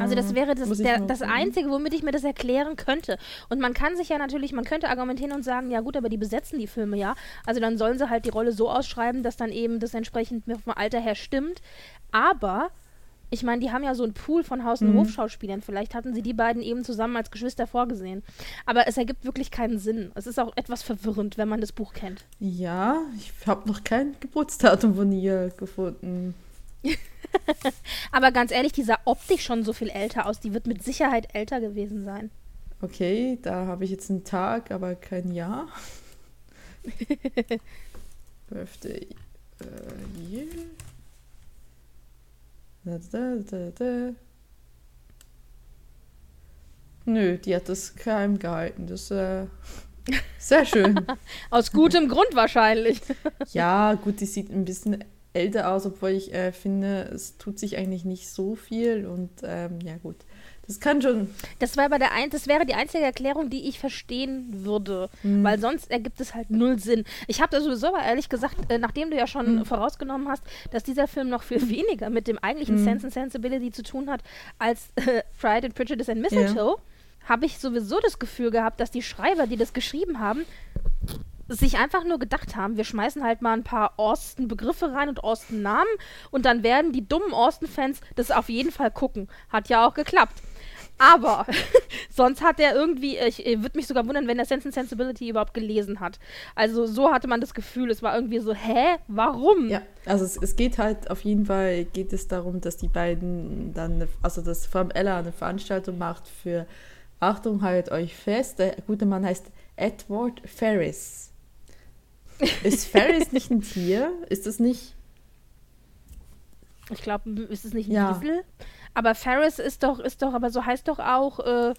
Also das wäre das, der, das. Einzige, womit ich mir das erklären könnte. Und man kann sich ja natürlich, man könnte argumentieren und sagen, ja gut, aber die besetzen die Filme ja. Also dann sollen sie halt die Rolle so ausschreiben, dass dann eben das entsprechend vom Alter her stimmt. Aber ich meine, die haben ja so einen Pool von Haus- und Mhm. Hofschauspielern. Vielleicht hatten sie die beiden eben zusammen als Geschwister vorgesehen. Aber es ergibt wirklich keinen Sinn. Es ist auch etwas verwirrend, wenn man das Buch kennt. Ja, ich habe noch kein Geburtsdatum von ihr gefunden. Aber ganz ehrlich, die sah optisch schon so viel älter aus. Die wird mit Sicherheit älter gewesen sein. Okay, da habe ich jetzt einen Tag, aber kein Jahr. Birthday äh, Year. Da, da, da, da. Nö, die hat das geheim gehalten. Das äh, sehr schön. Aus gutem Grund wahrscheinlich. ja, gut, die sieht ein bisschen älter aus, obwohl ich äh, finde, es tut sich eigentlich nicht so viel und ähm, ja gut. Das kann schon. Das, war aber der ein, das wäre die einzige Erklärung, die ich verstehen würde. Mhm. Weil sonst ergibt es halt null Sinn. Ich habe da sowieso aber ehrlich gesagt, äh, nachdem du ja schon mhm. vorausgenommen hast, dass dieser Film noch viel weniger mit dem eigentlichen mhm. Sense and Sensibility zu tun hat, als äh, Pride and Prejudice and Mistletoe, ja. habe ich sowieso das Gefühl gehabt, dass die Schreiber, die das geschrieben haben, sich einfach nur gedacht haben, wir schmeißen halt mal ein paar Austin-Begriffe rein und Austin-Namen und dann werden die dummen Austin-Fans das auf jeden Fall gucken. Hat ja auch geklappt. Aber sonst hat er irgendwie, ich, ich würde mich sogar wundern, wenn er Sense and Sensibility überhaupt gelesen hat. Also so hatte man das Gefühl, es war irgendwie so, hä, warum? Ja, also es, es geht halt auf jeden Fall, geht es darum, dass die beiden dann, also dass Frau Ella eine Veranstaltung macht für, Achtung, halt euch fest, der gute Mann heißt Edward Ferris. Ist Ferris nicht ein Tier? Ist das nicht... Ich glaube, ist es nicht ein ja. Wiesel? Aber Ferris ist doch, ist doch, aber so heißt doch auch, äh,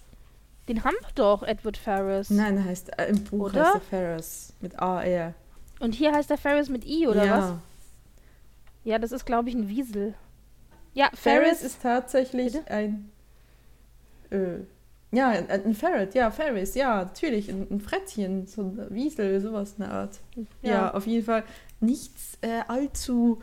den haben wir doch, Edward Ferris. Nein, er heißt, äh, im Buch oder? heißt er Ferris mit A-R. Und hier heißt er Ferris mit I, oder ja. was? Ja, das ist, glaube ich, ein Wiesel. Ja, Ferris, Ferris ist tatsächlich Bitte? ein. Äh, ja, ein, Ferret, ja, Ferris, ja, natürlich, ein, ein Frettchen, so ein Wiesel, sowas in der Art. Ja, ja auf jeden Fall nichts äh, allzu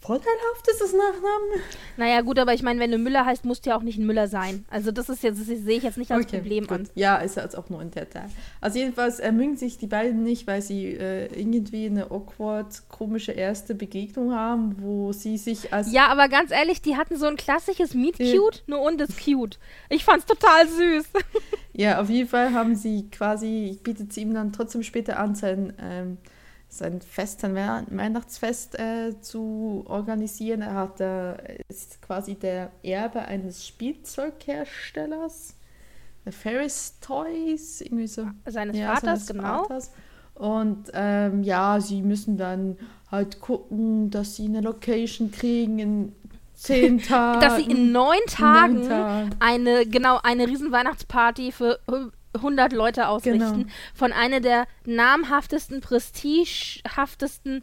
vorteilhaft ist das Nachnamen? Naja, gut, aber ich meine, wenn du Müller heißt, musst du ja auch nicht ein Müller sein. Also das ist jetzt, sehe ich jetzt nicht als okay, Problem gut. an. Ja, ist jetzt auch nur ein Detail. Also jedenfalls ermüngen sich die beiden nicht, weil sie äh, irgendwie eine awkward, komische erste Begegnung haben, wo sie sich als... Ja, aber ganz ehrlich, die hatten so ein klassisches Meet-Cute, nur und das Cute. Ich fand's total süß. ja, auf jeden Fall haben sie quasi, bietet sie ihm dann trotzdem später an, sein... Ähm, sein Fest, sein Weihnachtsfest äh, zu organisieren. Er hat, äh, ist quasi der Erbe eines Spielzeugherstellers, der Ferris Toys, irgendwie so. Seines ja, Vaters, seines genau. Vaters. Und ähm, ja, sie müssen dann halt gucken, dass sie eine Location kriegen in zehn Tagen. Dass sie in neun Tagen, neun Tagen. eine, genau, eine riesen Weihnachtsparty für 100 Leute ausrichten. Genau. Von einer der namhaftesten, prestigehaftesten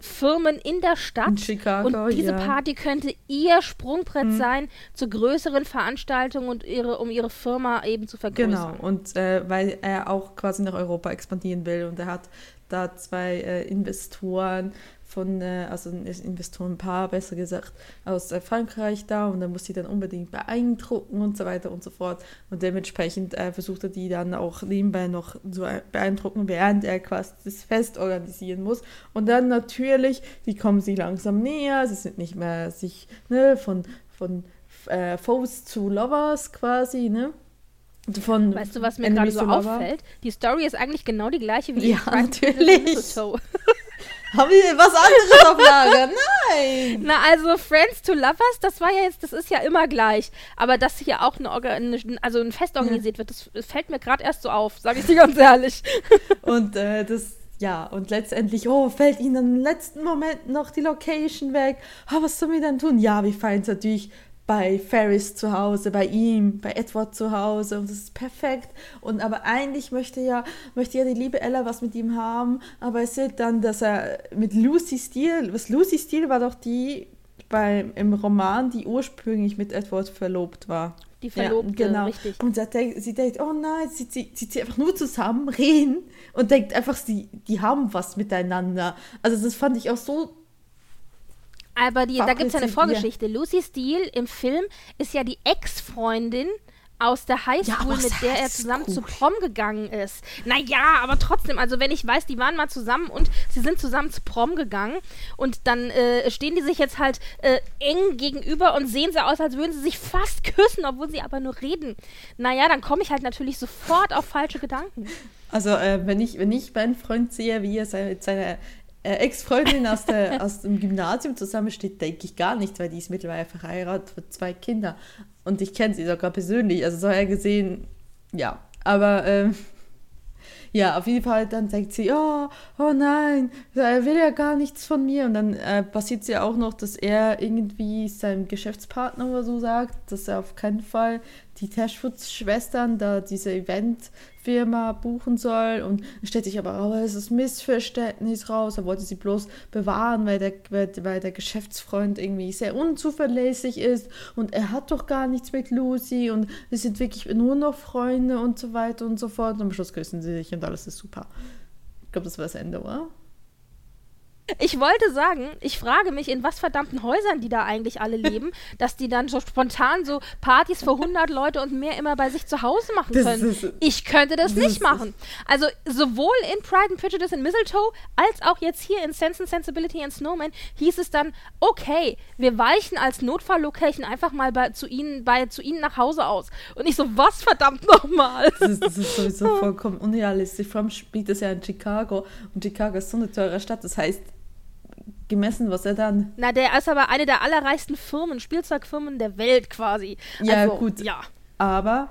Firmen in der Stadt. In Chicago, und diese ja. Party könnte ihr Sprungbrett hm. sein zu größeren Veranstaltungen und ihre, um ihre Firma eben zu vergrößern. Genau, und äh, weil er auch quasi nach Europa expandieren will und er hat da zwei äh, Investoren, von, äh, also ein Investorenpaar besser gesagt, aus äh, Frankreich da und dann muss sie dann unbedingt beeindrucken und so weiter und so fort. Und dementsprechend äh, versucht er die dann auch nebenbei noch zu beeindrucken, während er quasi das Fest organisieren muss. Und dann natürlich, die kommen sie langsam näher, sie sind nicht mehr sich ne, von, von äh, Foes zu Lovers quasi, ne? Von weißt du, was mir gerade so auffällt? Die Story ist eigentlich genau die gleiche wie ja, natürlich. Haben wir was anderes auf Lager? Nein! Na, also Friends to Lovers, das war ja jetzt, das ist ja immer gleich. Aber dass hier auch eine, eine also ein Fest organisiert wird, das fällt mir gerade erst so auf, sage ich dir ganz ehrlich. Und äh, das, ja, und letztendlich, oh, fällt ihnen im letzten Moment noch die Location weg. Oh, was sollen wir dann tun? Ja, wir feiern es natürlich bei Ferris zu Hause, bei ihm, bei Edward zu Hause und das ist perfekt. Und aber eigentlich möchte ja, möchte ja die liebe Ella was mit ihm haben, aber es sieht dann, dass er mit Lucy Steele, was Lucy Steele war doch die bei, im Roman, die ursprünglich mit Edward verlobt war. Die Verlobte, ja, genau. richtig. Und sie denkt, sie denkt, oh nein, sie zieht sie, sie einfach nur zusammen, reden und denkt einfach, sie, die haben was miteinander. Also das fand ich auch so aber die, da gibt es ja eine Vorgeschichte. Lucy Steele im Film ist ja die Ex-Freundin aus der Highschool, ja, mit der er zusammen cool. zu Prom gegangen ist. Naja, aber trotzdem, also wenn ich weiß, die waren mal zusammen und sie sind zusammen zu Prom gegangen und dann äh, stehen die sich jetzt halt äh, eng gegenüber und sehen so aus, als würden sie sich fast küssen, obwohl sie aber nur reden. Naja, dann komme ich halt natürlich sofort auf falsche Gedanken. Also äh, wenn, ich, wenn ich meinen Freund sehe, wie er seine, seine äh, Ex-Freundin aus, aus dem Gymnasium zusammensteht, denke ich gar nicht, weil die ist mittlerweile verheiratet mit zwei Kindern. Und ich kenne sie sogar persönlich, also so her gesehen, ja. Aber ähm, Ja, auf jeden Fall, dann sagt sie, oh, oh nein, er will ja gar nichts von mir. Und dann äh, passiert es ja auch noch, dass er irgendwie seinem Geschäftspartner oder so sagt, dass er auf keinen Fall die Tashwoods-Schwestern da diese Eventfirma buchen soll. Und dann stellt sich aber raus, es ist Missverständnis raus. Er wollte sie bloß bewahren, weil der, weil der Geschäftsfreund irgendwie sehr unzuverlässig ist. Und er hat doch gar nichts mit Lucy. Und sie sind wirklich nur noch Freunde und so weiter und so fort. Und am Schluss küssen sie sich und alles ist super. Ich glaube, das war das Ende, oder? Ich wollte sagen, ich frage mich, in was verdammten Häusern die da eigentlich alle leben, dass die dann so spontan so Partys für 100 Leute und mehr immer bei sich zu Hause machen können. Ist, ich könnte das, das nicht machen. Also sowohl in Pride and Prejudice in Mistletoe als auch jetzt hier in Sense and Sensibility and Snowman hieß es dann, okay, wir weichen als Notfalllocation einfach mal bei, zu, ihnen, bei, zu ihnen nach Hause aus. Und ich so, was verdammt nochmal? Das ist, das ist sowieso vollkommen unrealistisch. Vor allem spielt es ja in Chicago und Chicago ist so eine teure Stadt. Das heißt, gemessen, was er dann. Na, der ist aber eine der allerreichsten Firmen, Spielzeugfirmen der Welt quasi. Ja, also, gut. Ja. Aber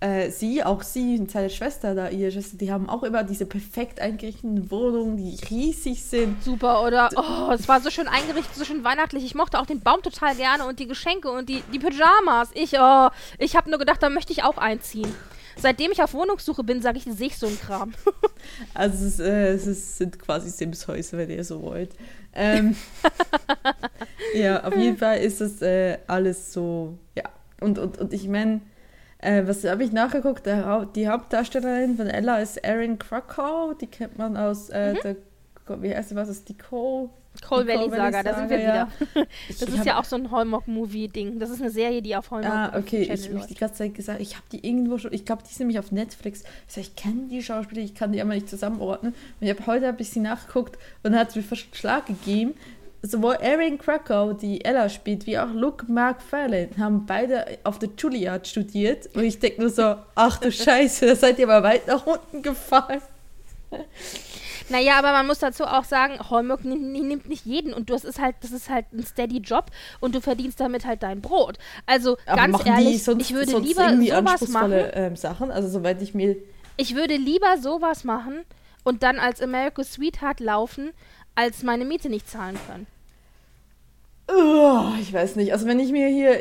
äh, sie, auch sie und seine Schwester da, ihre Schwester, die haben auch immer diese perfekt eingerichteten Wohnungen, die riesig sind. Super, oder? Oh, es war so schön eingerichtet, so schön weihnachtlich. Ich mochte auch den Baum total gerne und die Geschenke und die, die Pyjamas. Ich, oh, ich habe nur gedacht, da möchte ich auch einziehen. Seitdem ich auf Wohnungssuche bin, sage ich, sehe ich so einen Kram. also es, ist, äh, es ist, sind quasi Sims-Häuser, wenn ihr so wollt. Ähm, ja, auf jeden Fall ist es äh, alles so, ja. Und, und, und ich meine, äh, was habe ich nachgeguckt? Der, die Hauptdarstellerin von Ella ist Erin Krakow. Die kennt man aus äh, mhm. der, wie heißt sie, was ist die Co? Coal Valley Saga, da sind wir ja. wieder. Das ich ist ja auch so ein Hallmark-Movie-Ding. Das ist eine Serie, die auf Hallmark Ah, okay, ich habe die ganze Zeit gesagt, ich habe die irgendwo schon, ich glaube, die ist nämlich auf Netflix. Ich, sag, ich kenne die Schauspieler, ich kann die aber nicht zusammenordnen. Und ich habe heute ein bisschen nachgeguckt und hat mir fast Schlag gegeben. Sowohl Erin Krakow, die Ella spielt, wie auch Luke McFarlane haben beide auf der Juilliard studiert. Und ich denke nur so, ach du Scheiße, da seid ihr aber weit nach unten gefallen. Naja, aber man muss dazu auch sagen, Hallmark nimmt nicht jeden und das ist halt, das ist halt ein steady Job und du verdienst damit halt dein Brot. Also aber ganz ehrlich, sonst, ich würde lieber sowas machen. Ähm, Sachen, also soweit ich mir. Ich würde lieber sowas machen und dann als America's Sweetheart laufen, als meine Miete nicht zahlen können. Oh, ich weiß nicht. Also wenn ich mir hier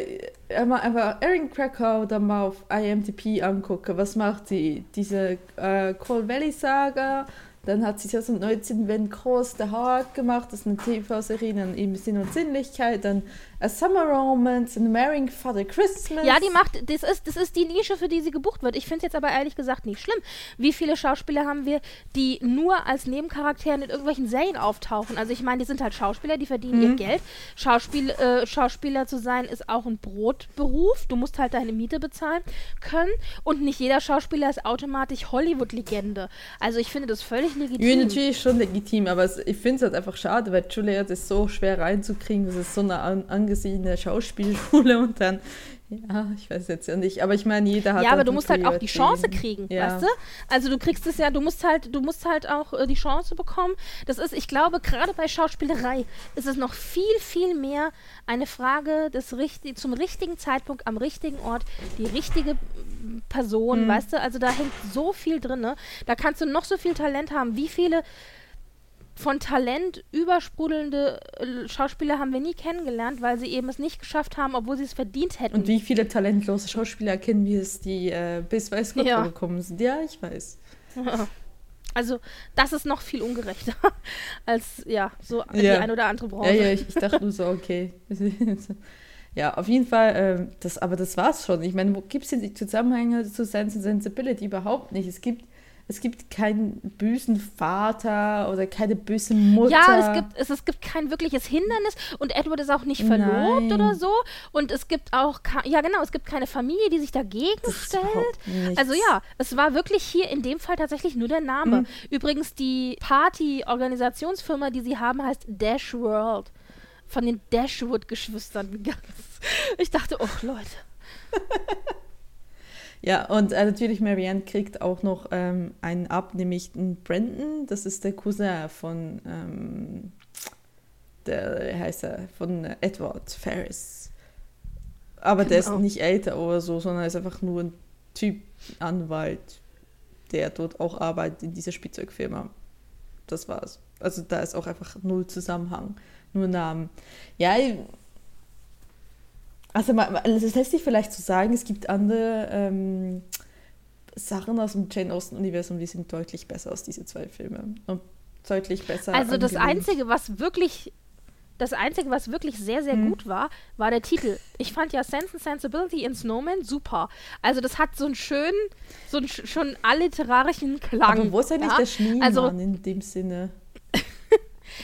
einmal einfach Erin Krakow dann mal auf IMDb angucke, was macht sie? Diese äh, Cole Valley Saga, dann hat sie 2019 Wenn Groß der Hawk gemacht, das ist eine TV-Serie in Sinn und Sinnlichkeit. Dann A Summer Romance, and Marrying Father Christmas. Ja, die macht, das ist, das ist die Nische, für die sie gebucht wird. Ich finde es jetzt aber ehrlich gesagt nicht schlimm. Wie viele Schauspieler haben wir, die nur als Nebencharaktere in irgendwelchen Serien auftauchen? Also ich meine, die sind halt Schauspieler, die verdienen mhm. ihr Geld. Schauspiel, äh, Schauspieler zu sein ist auch ein Brotberuf. Du musst halt deine Miete bezahlen können. Und nicht jeder Schauspieler ist automatisch Hollywood-Legende. Also ich finde das völlig legitim. Ja, natürlich schon legitim, aber ich finde es halt einfach schade, weil Juliet ist so schwer reinzukriegen. Das ist so eine an angesehene Schauspielschule und dann, ja, ich weiß jetzt ja nicht, aber ich meine, jeder hat. Ja, aber du musst halt auch die Chance kriegen, ja. weißt du? Also du kriegst es ja, du musst halt, du musst halt auch äh, die Chance bekommen. Das ist, ich glaube, gerade bei Schauspielerei ist es noch viel, viel mehr eine Frage des richtig, zum richtigen Zeitpunkt, am richtigen Ort, die richtige Person, mhm. weißt du? Also da hängt so viel drin. Ne? Da kannst du noch so viel Talent haben. Wie viele von Talent übersprudelnde äh, Schauspieler haben wir nie kennengelernt, weil sie eben es nicht geschafft haben, obwohl sie es verdient hätten. Und wie viele talentlose Schauspieler kennen wir es, die äh, bis weiß Gott ja. gekommen sind? Ja, ich weiß. Also, das ist noch viel ungerechter als, ja, so ja. die ein oder andere Branche. Ja, ja, ich, ich dachte nur so, okay. ja, auf jeden Fall, äh, das, aber das war's schon. Ich meine, wo gibt es denn die Zusammenhänge zu Sense and Sensibility? Überhaupt nicht. Es gibt es gibt keinen bösen Vater oder keine böse Mutter. Ja, es gibt, es, es gibt kein wirkliches Hindernis und Edward ist auch nicht verlobt Nein. oder so. Und es gibt auch, ja genau, es gibt keine Familie, die sich dagegen das stellt. Also ja, es war wirklich hier in dem Fall tatsächlich nur der Name. Mhm. Übrigens, die Party-Organisationsfirma, die sie haben, heißt Dash World. Von den Dashwood-Geschwistern. Ich dachte, oh Leute. Ja, und äh, natürlich Marianne kriegt auch noch ähm, einen ab, nämlich einen Brandon. Das ist der Cousin von, ähm, der heißt er, von Edward Ferris. Aber genau. der ist genau. nicht älter oder so, sondern ist einfach nur ein Typ, Anwalt. der dort auch arbeitet in dieser Spielzeugfirma. Das war's. Also da ist auch einfach null Zusammenhang, nur Namen. Ja, also das lässt sich vielleicht so sagen, es gibt andere ähm, Sachen aus dem Jane Austen-Universum, die sind deutlich besser als diese zwei Filme. Und deutlich besser. Also das Einzige, was wirklich das Einzige, was wirklich sehr, sehr hm. gut war, war der Titel. Ich fand ja Sense and Sensibility in Snowman super. Also das hat so einen schönen, so einen schon alliterarischen Klang. Aber wo ist eigentlich ja? der Schneemann also, in dem Sinne?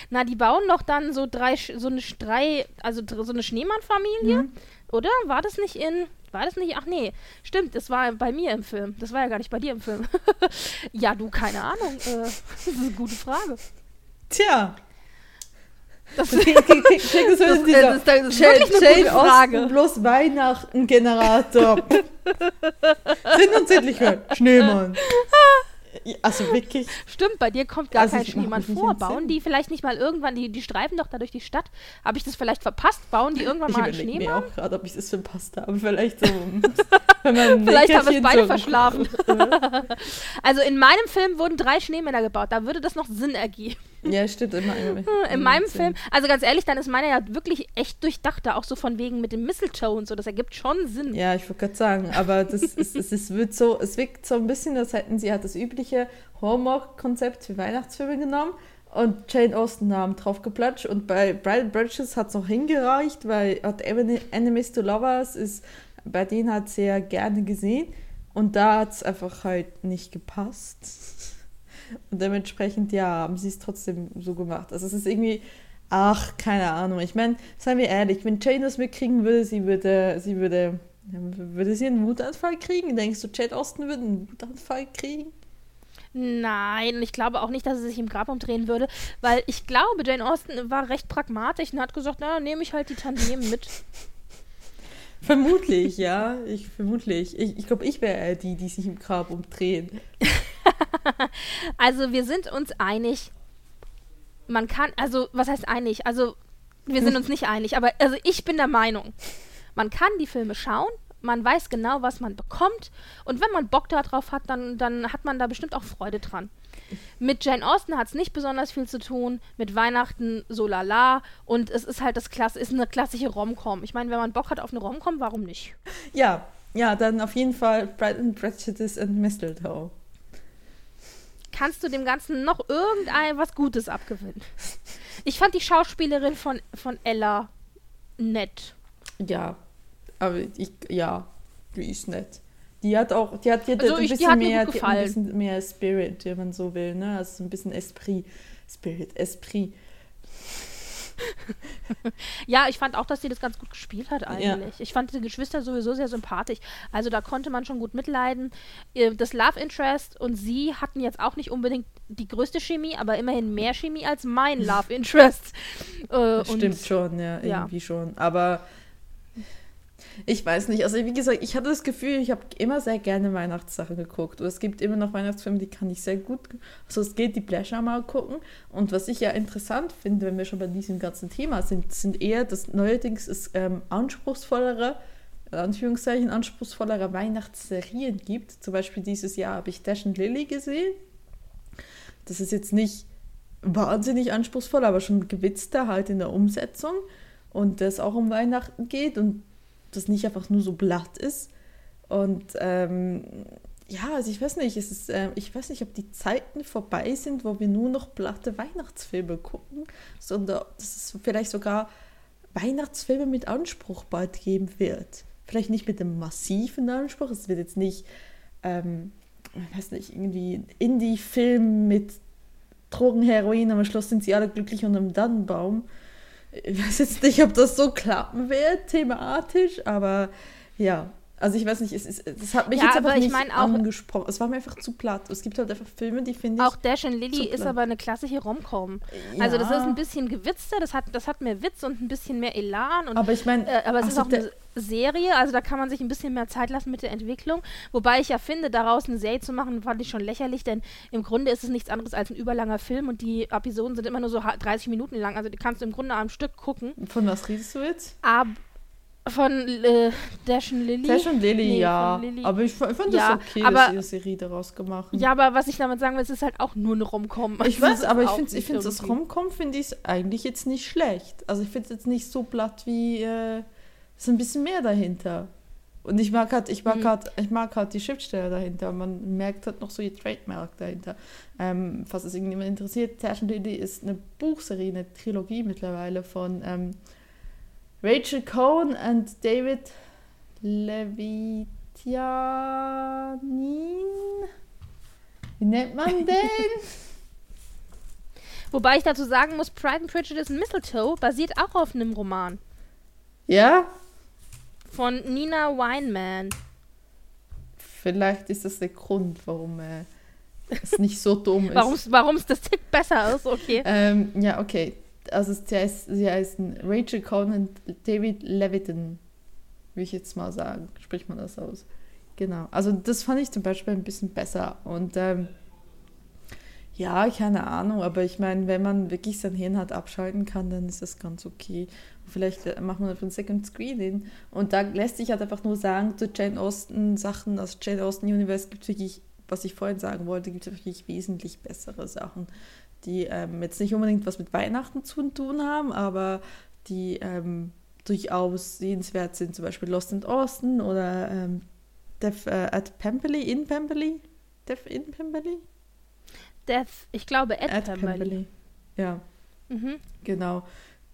Na, die bauen doch dann so drei, so eine drei, also so eine Schneemann-Familie, mhm. Oder? War das nicht in, war das nicht? Ach nee, stimmt, das war bei mir im Film. Das war ja gar nicht bei dir im Film. ja, du, keine Ahnung. Äh, das ist eine gute Frage. Tja. Das, das, das, das, ist, das ist wirklich eine gute Frage. Bloß Weihnachten-Generator. Sinn und Sittlichkeit. Schneemann. Also wirklich. Stimmt, bei dir kommt gar also kein Schneemann vor. Bauen die vielleicht nicht mal irgendwann, die, die streifen doch da durch die Stadt. Habe ich das vielleicht verpasst? Bauen die irgendwann ich mal einen Schneemann? Ich mir auch gerade, ob ich das verpasst habe. Vielleicht so. vielleicht haben wir es beide so verschlafen. also in meinem Film wurden drei Schneemänner gebaut. Da würde das noch Sinn ergeben. Ja, stimmt. In meinem, in meinem Film. Also ganz ehrlich, dann ist meiner ja wirklich echt durchdachter. Auch so von wegen mit dem Mistletoe und so. Das ergibt schon Sinn. Ja, ich wollte gerade sagen. Aber das ist, es, ist, wird so, es wirkt so ein bisschen, als hätten sie halt das übliche Hallmark-Konzept für Weihnachtsfilme genommen und Jane Austen Namen draufgeplatscht. Und bei Brian Bridges hat es noch hingereicht, weil Enemies to Lovers ist, bei denen hat sehr gerne gesehen. Und da hat es einfach halt nicht gepasst. Und dementsprechend, ja, haben sie es trotzdem so gemacht. Also es ist irgendwie, ach, keine Ahnung. Ich meine, seien wir ehrlich, wenn Jane das mitkriegen würde, sie würde, sie würde, würde sie einen Wutanfall kriegen? Denkst du, Jane Austen würde einen Wutanfall kriegen? Nein, ich glaube auch nicht, dass sie sich im Grab umdrehen würde, weil ich glaube, Jane Austen war recht pragmatisch und hat gesagt, na, nehme ich halt die Tantiemen mit. Vermutlich, ja. Ich vermutlich. Ich, ich glaube, ich wäre die, die sich im Grab umdrehen. also wir sind uns einig. Man kann, also was heißt einig? Also wir sind uns nicht einig, aber also ich bin der Meinung, man kann die Filme schauen, man weiß genau, was man bekommt. Und wenn man Bock darauf hat, dann, dann hat man da bestimmt auch Freude dran. Mit Jane Austen hat es nicht besonders viel zu tun, mit Weihnachten so lala und es ist halt das Klasse, ist eine klassische Rom-Com. Ich meine, wenn man Bock hat auf eine Rom-Com, warum nicht? Ja, ja, dann auf jeden Fall Bride and Prejudice and Mistletoe. Kannst du dem Ganzen noch irgendein was Gutes abgewinnen? Ich fand die Schauspielerin von, von Ella nett. Ja, aber ich, ja, die ist nett. Die hat auch, die hat, die also ein, ich, bisschen mehr, ein bisschen mehr Spirit, wenn man so will, ne? Also ein bisschen Esprit. Spirit, Esprit. ja, ich fand auch, dass sie das ganz gut gespielt hat eigentlich. Ja. Ich fand die Geschwister sowieso sehr sympathisch. Also da konnte man schon gut mitleiden. Äh, das Love Interest und sie hatten jetzt auch nicht unbedingt die größte Chemie, aber immerhin mehr Chemie als mein Love Interest. Äh, Stimmt schon, ja, irgendwie ja. schon. Aber ich weiß nicht. Also wie gesagt, ich hatte das Gefühl, ich habe immer sehr gerne Weihnachtssachen geguckt. Und es gibt immer noch Weihnachtsfilme, die kann ich sehr gut. Also es geht die Pleasure mal gucken. Und was ich ja interessant finde, wenn wir schon bei diesem ganzen Thema sind, sind eher, dass neuerdings es ähm, anspruchsvollere, in Anführungszeichen anspruchsvollere Weihnachtsserien gibt. Zum Beispiel dieses Jahr habe ich Dash and Lily gesehen. Das ist jetzt nicht wahnsinnig anspruchsvoll, aber schon gewitzter halt in der Umsetzung und das auch um Weihnachten geht und das nicht einfach nur so blatt ist. Und ähm, ja, also ich weiß nicht, es ist, äh, ich weiß nicht, ob die Zeiten vorbei sind, wo wir nur noch platte Weihnachtsfilme gucken, sondern dass es vielleicht sogar Weihnachtsfilme mit Anspruch bald geben wird. Vielleicht nicht mit dem massiven Anspruch, es wird jetzt nicht, ähm, ich weiß nicht, irgendwie Indie-Film mit Drogen, Heroin, am Schluss sind sie alle glücklich unter dem Dannenbaum, ich weiß jetzt nicht, ob das so klappen wird, thematisch, aber ja. Also ich weiß nicht, es, ist, es hat mich ja, jetzt einfach nicht mein, auch, angesprochen. Es war mir einfach zu platt. Es gibt halt einfach Filme, die finde ich Auch Dash and Lily ist aber eine klassische Romcom. Ja. Also das ist ein bisschen gewitzter, das hat, das hat mehr Witz und ein bisschen mehr Elan. Und, aber ich meine... Äh, aber es ist auch eine Serie, also da kann man sich ein bisschen mehr Zeit lassen mit der Entwicklung. Wobei ich ja finde, daraus eine Serie zu machen, fand ich schon lächerlich, denn im Grunde ist es nichts anderes als ein überlanger Film und die Episoden sind immer nur so 30 Minuten lang. Also die kannst du im Grunde am Stück gucken. Von was redest du jetzt? Aber Von äh, Dash und Lily. Dash und Lily, Nee, ja. Lily. Aber ich, ich fand Ja, das okay, aber- dass sie eine Serie daraus gemacht haben. Ja, aber was ich damit sagen will, es ist halt auch nur eine Rom-Com. Ich Also, weiß, es aber ich finde ich find's das Rom-Com finde ich eigentlich jetzt nicht schlecht. Also ich finde es jetzt nicht so platt wie äh, ist ein bisschen mehr dahinter. Und ich mag halt, ich mag Mhm. halt, ich mag halt die Schriftsteller dahinter. Man merkt halt noch so ihr Trademark dahinter. Ähm, falls es irgendjemand interessiert, Tash and Lily ist eine Buchserie, eine Trilogie mittlerweile von ähm, Rachel Cohn und David Levitianin. Wie nennt man den? Wobei ich dazu sagen muss, Pride and Prejudice and Mistletoe basiert auch auf einem Roman ja? von Nina Weinman. Vielleicht ist das der Grund, warum äh, es nicht so dumm ist. Warum es das Tick besser ist, okay. Ähm, ja, okay. Also sie, heißt, heißen Rachel Cohn und David Leviton, will ich jetzt mal sagen. Spricht man das aus? Genau. Also das fand ich zum Beispiel ein bisschen besser. Und ähm, ja, keine Ahnung, aber ich meine, wenn man wirklich sein Hirn hat abschalten kann, dann ist das ganz okay. Vielleicht äh, macht man einfach ein Second Screening. Und da lässt sich halt einfach nur sagen, zu Jane Austen Sachen, also Jane Austen Universe gibt es wirklich, was ich vorhin sagen wollte, gibt es wirklich wesentlich bessere Sachen, die ähm, jetzt nicht unbedingt was mit Weihnachten zu tun haben, aber die ähm, durchaus sehenswert sind, zum Beispiel Lost in Austin oder ähm, Death äh, at Pemberley, in Pemberley? Death in Pemberley? Death, ich glaube, Ed At Pemberley. Pemberley. Ja, Mhm. genau.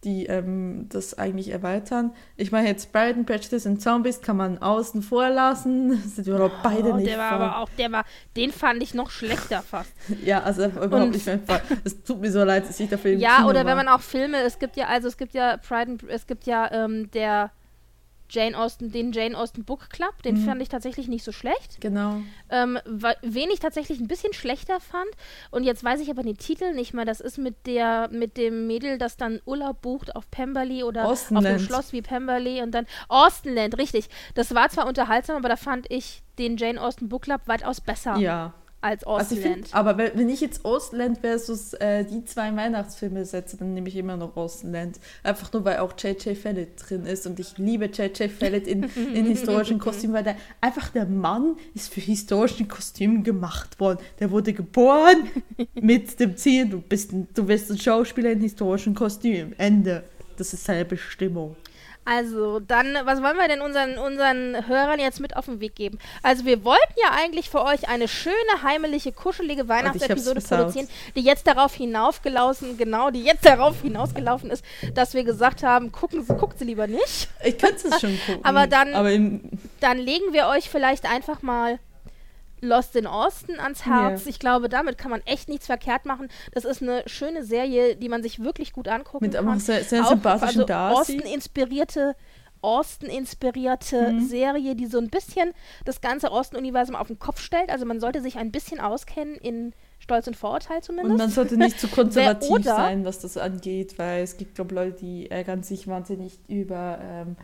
Die ähm, das eigentlich erweitern. Ich meine, jetzt Pride and Prejudice und Zombies kann man außen vor lassen. Sind überhaupt beide oh, nicht der war vor. aber auch, der war, den fand ich noch schlechter fast. Ja, also überhaupt Und- nicht mehr. Es tut mir so leid, dass ich dafür Ja, oder wenn war. man auch Filme, es gibt ja, also es gibt ja Pride and, es gibt ja ähm, der Jane Austen, den Jane Austen Book Club, den Mhm. fand ich tatsächlich nicht so schlecht. Genau. Ähm, wen ich tatsächlich ein bisschen schlechter fand, und jetzt weiß ich aber den Titel nicht mehr, das ist mit der, mit dem Mädel, das dann Urlaub bucht auf Pemberley oder auf dem Austenland. Schloss wie Pemberley und dann Austenland, richtig. Das war zwar unterhaltsam, aber da fand ich den Jane Austen Book Club weitaus besser Ja. Als Also ich Austenland. find, aber wenn ich jetzt Ostland versus äh, die zwei Weihnachtsfilme setze, dann nehme ich immer noch Ostland. Einfach nur, weil auch J.J. Fallett drin ist und ich liebe J.J. Fallett in, in historischen Kostümen, weil der einfach der Mann ist für historische Kostüme gemacht worden. Der wurde geboren mit dem Ziel, du bist ein, du wirst ein Schauspieler in historischen Kostümen. Ende. Das ist seine Bestimmung. Also, dann, was wollen wir denn unseren, unseren Hörern jetzt mit auf den Weg geben? Also, wir wollten ja eigentlich für euch eine schöne, heimelige, kuschelige Weihnachtsepisode produzieren, die jetzt darauf hinaufgelaufen, genau, die jetzt darauf hinausgelaufen ist, dass wir gesagt haben, gucken Sie, guckt sie lieber nicht. Ich könnte es schon gucken. Aber dann- Aber Dann legen wir euch vielleicht einfach mal Lost in Austin ans Herz. Ja. Ich glaube, damit kann man echt nichts verkehrt machen. Das ist eine schöne Serie, die man sich wirklich gut angucken mit kann. einfach sehr, sehr auch sympathischen also Darcy. Austin-inspirierte Austin-inspirierte Mhm. Serie, die so ein bisschen das ganze Austin-Universum auf den Kopf stellt. Also man sollte sich ein bisschen auskennen in Stolz und Vorurteil zumindest. Und man sollte nicht zu konservativ sein, was das angeht, weil es gibt, glaube Leute, die ärgern sich wahnsinnig über ähm,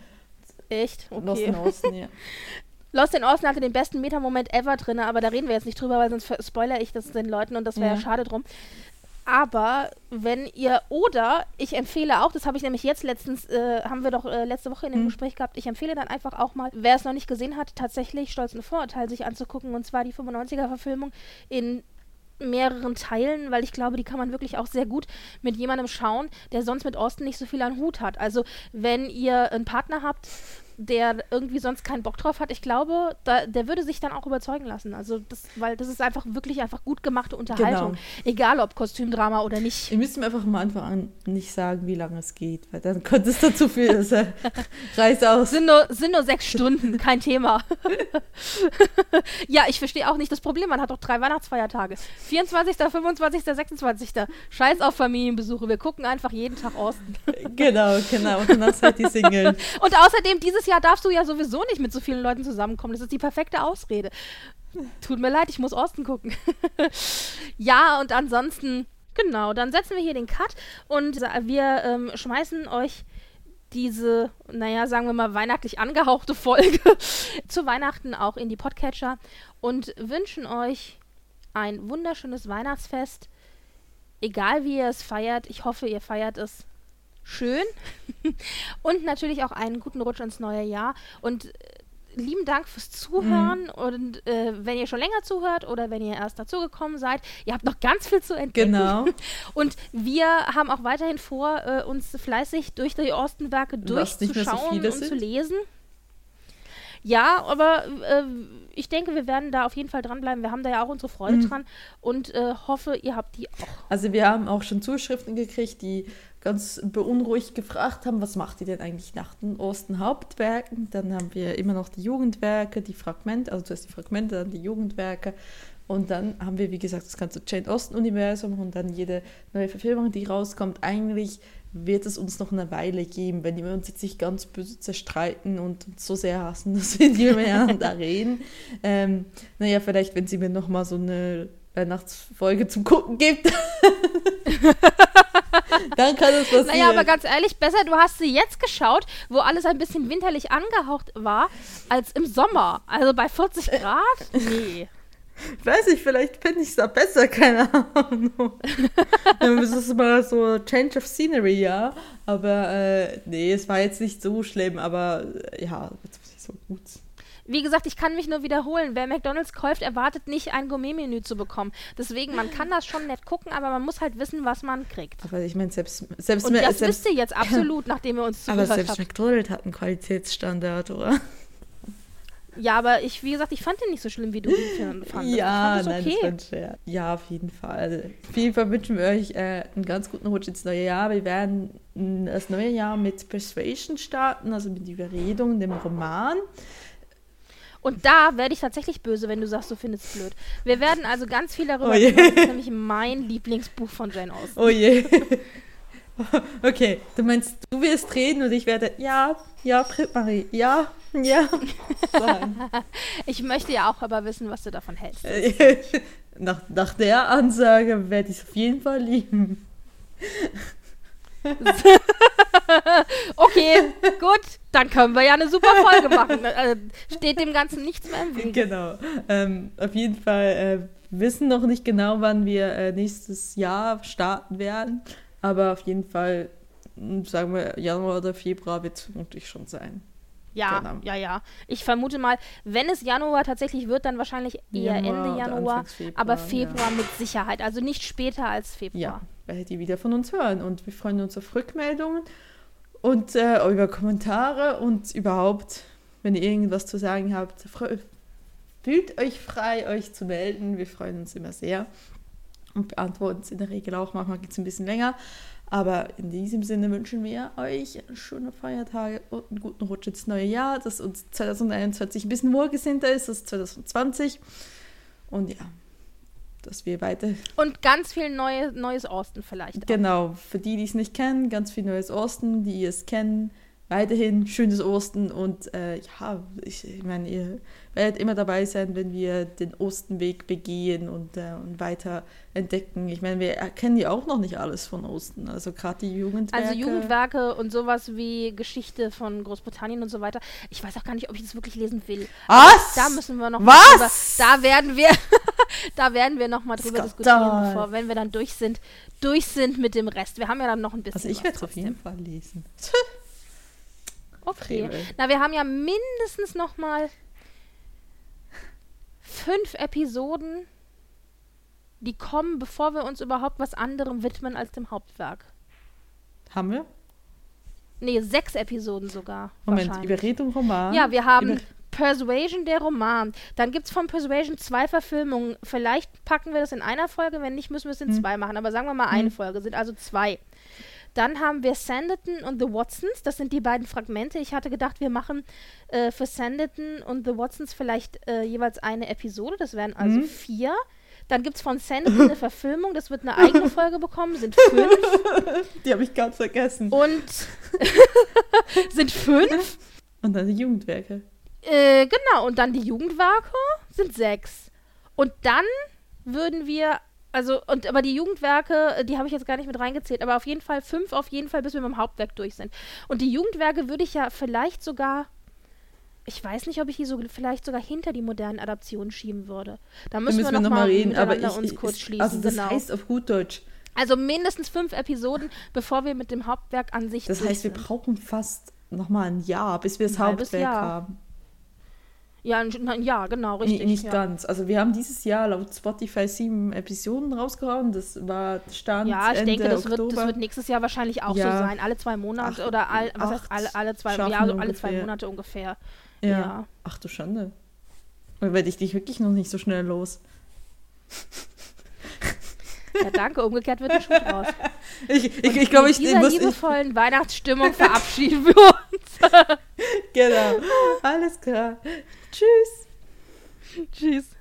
Echt? Lost Okay. in Austin. Ja. Lost in Austin hatte den besten Meta-Moment ever drin, aber da reden wir jetzt nicht drüber, weil sonst spoiler ich das den Leuten und das wäre ja. Ja. schade drum. Aber wenn ihr, oder ich empfehle auch, das habe ich nämlich jetzt letztens, äh, haben wir doch äh, letzte Woche in dem Mhm. Gespräch gehabt, ich empfehle dann einfach auch mal, wer es noch nicht gesehen hat, tatsächlich Stolz und Vorurteil sich anzugucken und zwar die 95er-Verfilmung in mehreren Teilen, weil ich glaube, die kann man wirklich auch sehr gut mit jemandem schauen, der sonst mit Austin nicht so viel an Hut hat. Also wenn ihr einen Partner habt, der irgendwie sonst keinen Bock drauf hat, ich glaube, da, der würde sich dann auch überzeugen lassen. Also das, weil das ist einfach wirklich einfach gut gemachte Unterhaltung. Genau. Egal ob Kostümdrama oder nicht. Ihr müsst mir einfach am Anfang an nicht sagen, wie lange es geht, weil dann könnte es dazu führen, dass er reißt aus. Sind nur, sind nur sechs Stunden, kein Thema. ja, ich verstehe auch nicht das Problem. Man hat doch drei Weihnachtsfeiertage. 24., 25., 26. Scheiß auf Familienbesuche. Wir gucken einfach jeden Tag Osten. genau, genau. Und danach seid ihr Single. Und außerdem, dieses Jahr darfst du ja sowieso nicht mit so vielen Leuten zusammenkommen. Das ist die perfekte Ausrede. Tut mir leid, ich muss Osten gucken. ja, und ansonsten, genau, dann setzen wir hier den Cut und wir ähm, schmeißen euch diese, naja, sagen wir mal, weihnachtlich angehauchte Folge zu Weihnachten auch in die Podcatcher und wünschen euch ein wunderschönes Weihnachtsfest. Egal wie ihr es feiert, ich hoffe, ihr feiert es schön. und natürlich auch einen guten Rutsch ins neue Jahr. Und äh, lieben Dank fürs Zuhören. Mhm. Und äh, wenn ihr schon länger zuhört oder wenn ihr erst dazugekommen seid, ihr habt noch ganz viel zu entdecken. Genau. Und wir haben auch weiterhin vor, äh, uns fleißig durch die Ostenwerke durchzuschauen so und zu lesen. Ja, aber äh, ich denke, wir werden da auf jeden Fall dranbleiben. Wir haben da ja auch unsere Freude mhm. dran und äh, hoffe, ihr habt die auch. Also wir haben auch schon Zuschriften gekriegt, die ganz beunruhigt gefragt haben, was macht ihr denn eigentlich nach den Osten-Hauptwerken? Dann haben wir immer noch die Jugendwerke, die Fragmente, also zuerst die Fragmente, dann die Jugendwerke. Und dann haben wir, wie gesagt, das ganze Jane Austen-Universum und dann jede neue Verfilmung, die rauskommt. Eigentlich wird es uns noch eine Weile geben, wenn wir uns jetzt nicht ganz böse zerstreiten und uns so sehr hassen, dass wir nicht miteinander reden. Ähm, naja, vielleicht, wenn sie mir noch mal so eine Weihnachtsfolge zum Gucken gibt. Dann kann es passieren. Naja, aber ganz ehrlich, besser, du hast sie jetzt geschaut, wo alles ein bisschen winterlich angehaucht war, als im Sommer. Also bei 40 Grad? Nee. Ich weiß nicht, vielleicht finde ich es da besser, keine Ahnung. das ist mal so Change of Scenery, ja. Aber äh, nee, es war jetzt nicht so schlimm, aber äh, ja, jetzt nicht so gut. Wie gesagt, ich kann mich nur wiederholen. Wer McDonalds kauft, erwartet nicht ein Gourmet-Menü zu bekommen. Deswegen, man kann das schon nett gucken, aber man muss halt wissen, was man kriegt. Aber ich meine, selbst, selbst Und das selbst, wisst ihr jetzt absolut, nachdem wir uns zugehört Aber selbst habt. McDonalds hat einen Qualitätsstandard, oder? Ja, aber ich, wie gesagt, ich fand den nicht so schlimm, wie du ihn fandest. Ja, ich fand okay. nein, das war Ja, auf jeden Fall. Also, auf jeden Fall wünschen wir euch äh, einen ganz guten Rutsch ins neue Jahr. Wir werden das neue Jahr mit Persuasion starten, also mit Überredung, dem Roman. Und da werde ich tatsächlich böse, wenn du sagst, du findest es blöd. Wir werden also ganz viel darüber oh reden. Das ist nämlich mein Lieblingsbuch von Jane Austen. Oh je. Okay, du meinst, du wirst reden und ich werde, ja, ja, Marie, ja, ja. ich möchte ja auch aber wissen, was du davon hältst. nach, nach der Ansage werde ich es auf jeden Fall lieben. okay, gut, dann können wir ja eine super Folge machen. Also steht dem Ganzen nichts mehr im Weg. Genau. Ähm, auf jeden Fall äh, wissen noch nicht genau, wann wir äh, nächstes Jahr starten werden. Aber auf jeden Fall, sagen wir, Januar oder Februar wird es vermutlich schon sein. Ja, genau. ja, ja. Ich vermute mal, wenn es Januar tatsächlich wird, dann wahrscheinlich eher Januar Ende Januar, Februar, aber Februar ja. mit Sicherheit. Also nicht später als Februar. Ja, werdet ihr wieder von uns hören. Und wir freuen uns auf Rückmeldungen und äh, über Kommentare und überhaupt, wenn ihr irgendwas zu sagen habt, fühlt euch frei, euch zu melden. Wir freuen uns immer sehr und beantworten es in der Regel auch. Manchmal geht es ein bisschen länger. Aber in diesem Sinne wünschen wir euch schöne Feiertage und einen guten Rutsch ins neue Jahr, dass uns 2021 ein bisschen wohlgesinnter ist als 2020. Und ja, dass wir weiter. Und ganz viel neue, neues Osten vielleicht. Auch. Genau, für die, die es nicht kennen, ganz viel neues Osten, die es kennen, weiterhin schönes Osten und äh, ja, ich, ich meine, ihr werdet immer dabei sein, wenn wir den Ostenweg begehen und, äh, und weiter entdecken. Ich meine, wir erkennen ja auch noch nicht alles von Osten, also gerade die Jugendwerke. Also Jugendwerke und sowas wie Geschichte von Großbritannien und so weiter. Ich weiß auch gar nicht, ob ich das wirklich lesen will. Was? da müssen wir noch Was? Drüber, da werden wir da werden wir noch mal drüber diskutieren, bevor, wenn wir dann durch sind, durch sind mit dem Rest. Wir haben ja dann noch ein bisschen Also ich werde es auf jeden Fall lesen. Okay. Na, wir haben ja mindestens noch mal fünf Episoden, die kommen, bevor wir uns überhaupt was anderem widmen als dem Hauptwerk. Haben wir? Nee, sechs Episoden sogar. Moment, Überredung, Roman. Ja, wir haben Über Persuasion, der Roman. Dann gibt es von Persuasion zwei Verfilmungen. Vielleicht packen wir das in einer Folge, wenn nicht, müssen wir es in hm. zwei machen. Aber sagen wir mal hm. eine Folge, sind also zwei. Dann haben wir Sanditon und The Watsons. Das sind die beiden Fragmente. Ich hatte gedacht, wir machen äh, für Sanditon und The Watsons vielleicht äh, jeweils eine Episode. Das wären also mhm. vier. Dann gibt es von Sanditon eine Verfilmung. Das wird eine eigene Folge bekommen. Sind fünf. Die habe ich ganz vergessen. Und sind fünf. Und dann die Jugendwerke. Äh, genau. Und dann die Jugendwerke sind sechs. Und dann würden wir also, und aber die Jugendwerke, die habe ich jetzt gar nicht mit reingezählt, aber auf jeden Fall fünf auf jeden Fall, bis wir mit dem Hauptwerk durch sind. Und die Jugendwerke würde ich ja vielleicht sogar. Ich weiß nicht, ob ich die so vielleicht sogar hinter die modernen Adaptionen schieben würde. Da müssen, müssen wir, noch, noch mal reden, aber ich, uns kurz schließen. Also das genau. heißt auf gut Deutsch, Also mindestens fünf Episoden, bevor wir mit dem Hauptwerk an sich Das heißt, wir brauchen fast nochmal ein Jahr, bis wir das Hauptwerk Jahr. haben. Ja, ein- ja, genau, Nee, richtig. nicht ja. ganz. Also wir haben dieses Jahr laut Spotify sieben Episoden rausgehauen. Das war Stand Ja, ich Ende denke, das wird, das wird nächstes Jahr wahrscheinlich auch Ja. so sein. Alle zwei Monate Acht- oder all, was heißt alle, alle zwei ja, so alle zwei ungefähr. Monate ungefähr. ja. ja. Ach du Schande. Dann werde ich dich wirklich noch nicht so schnell los. Ja, danke. Umgekehrt wird ein Schuh draus. Ich, ich, ich glaube, ich, ich dieser muss... Ich, liebevollen Weihnachtsstimmung verabschieden wir uns. genau. Alles klar. Tschüss. Tschüss.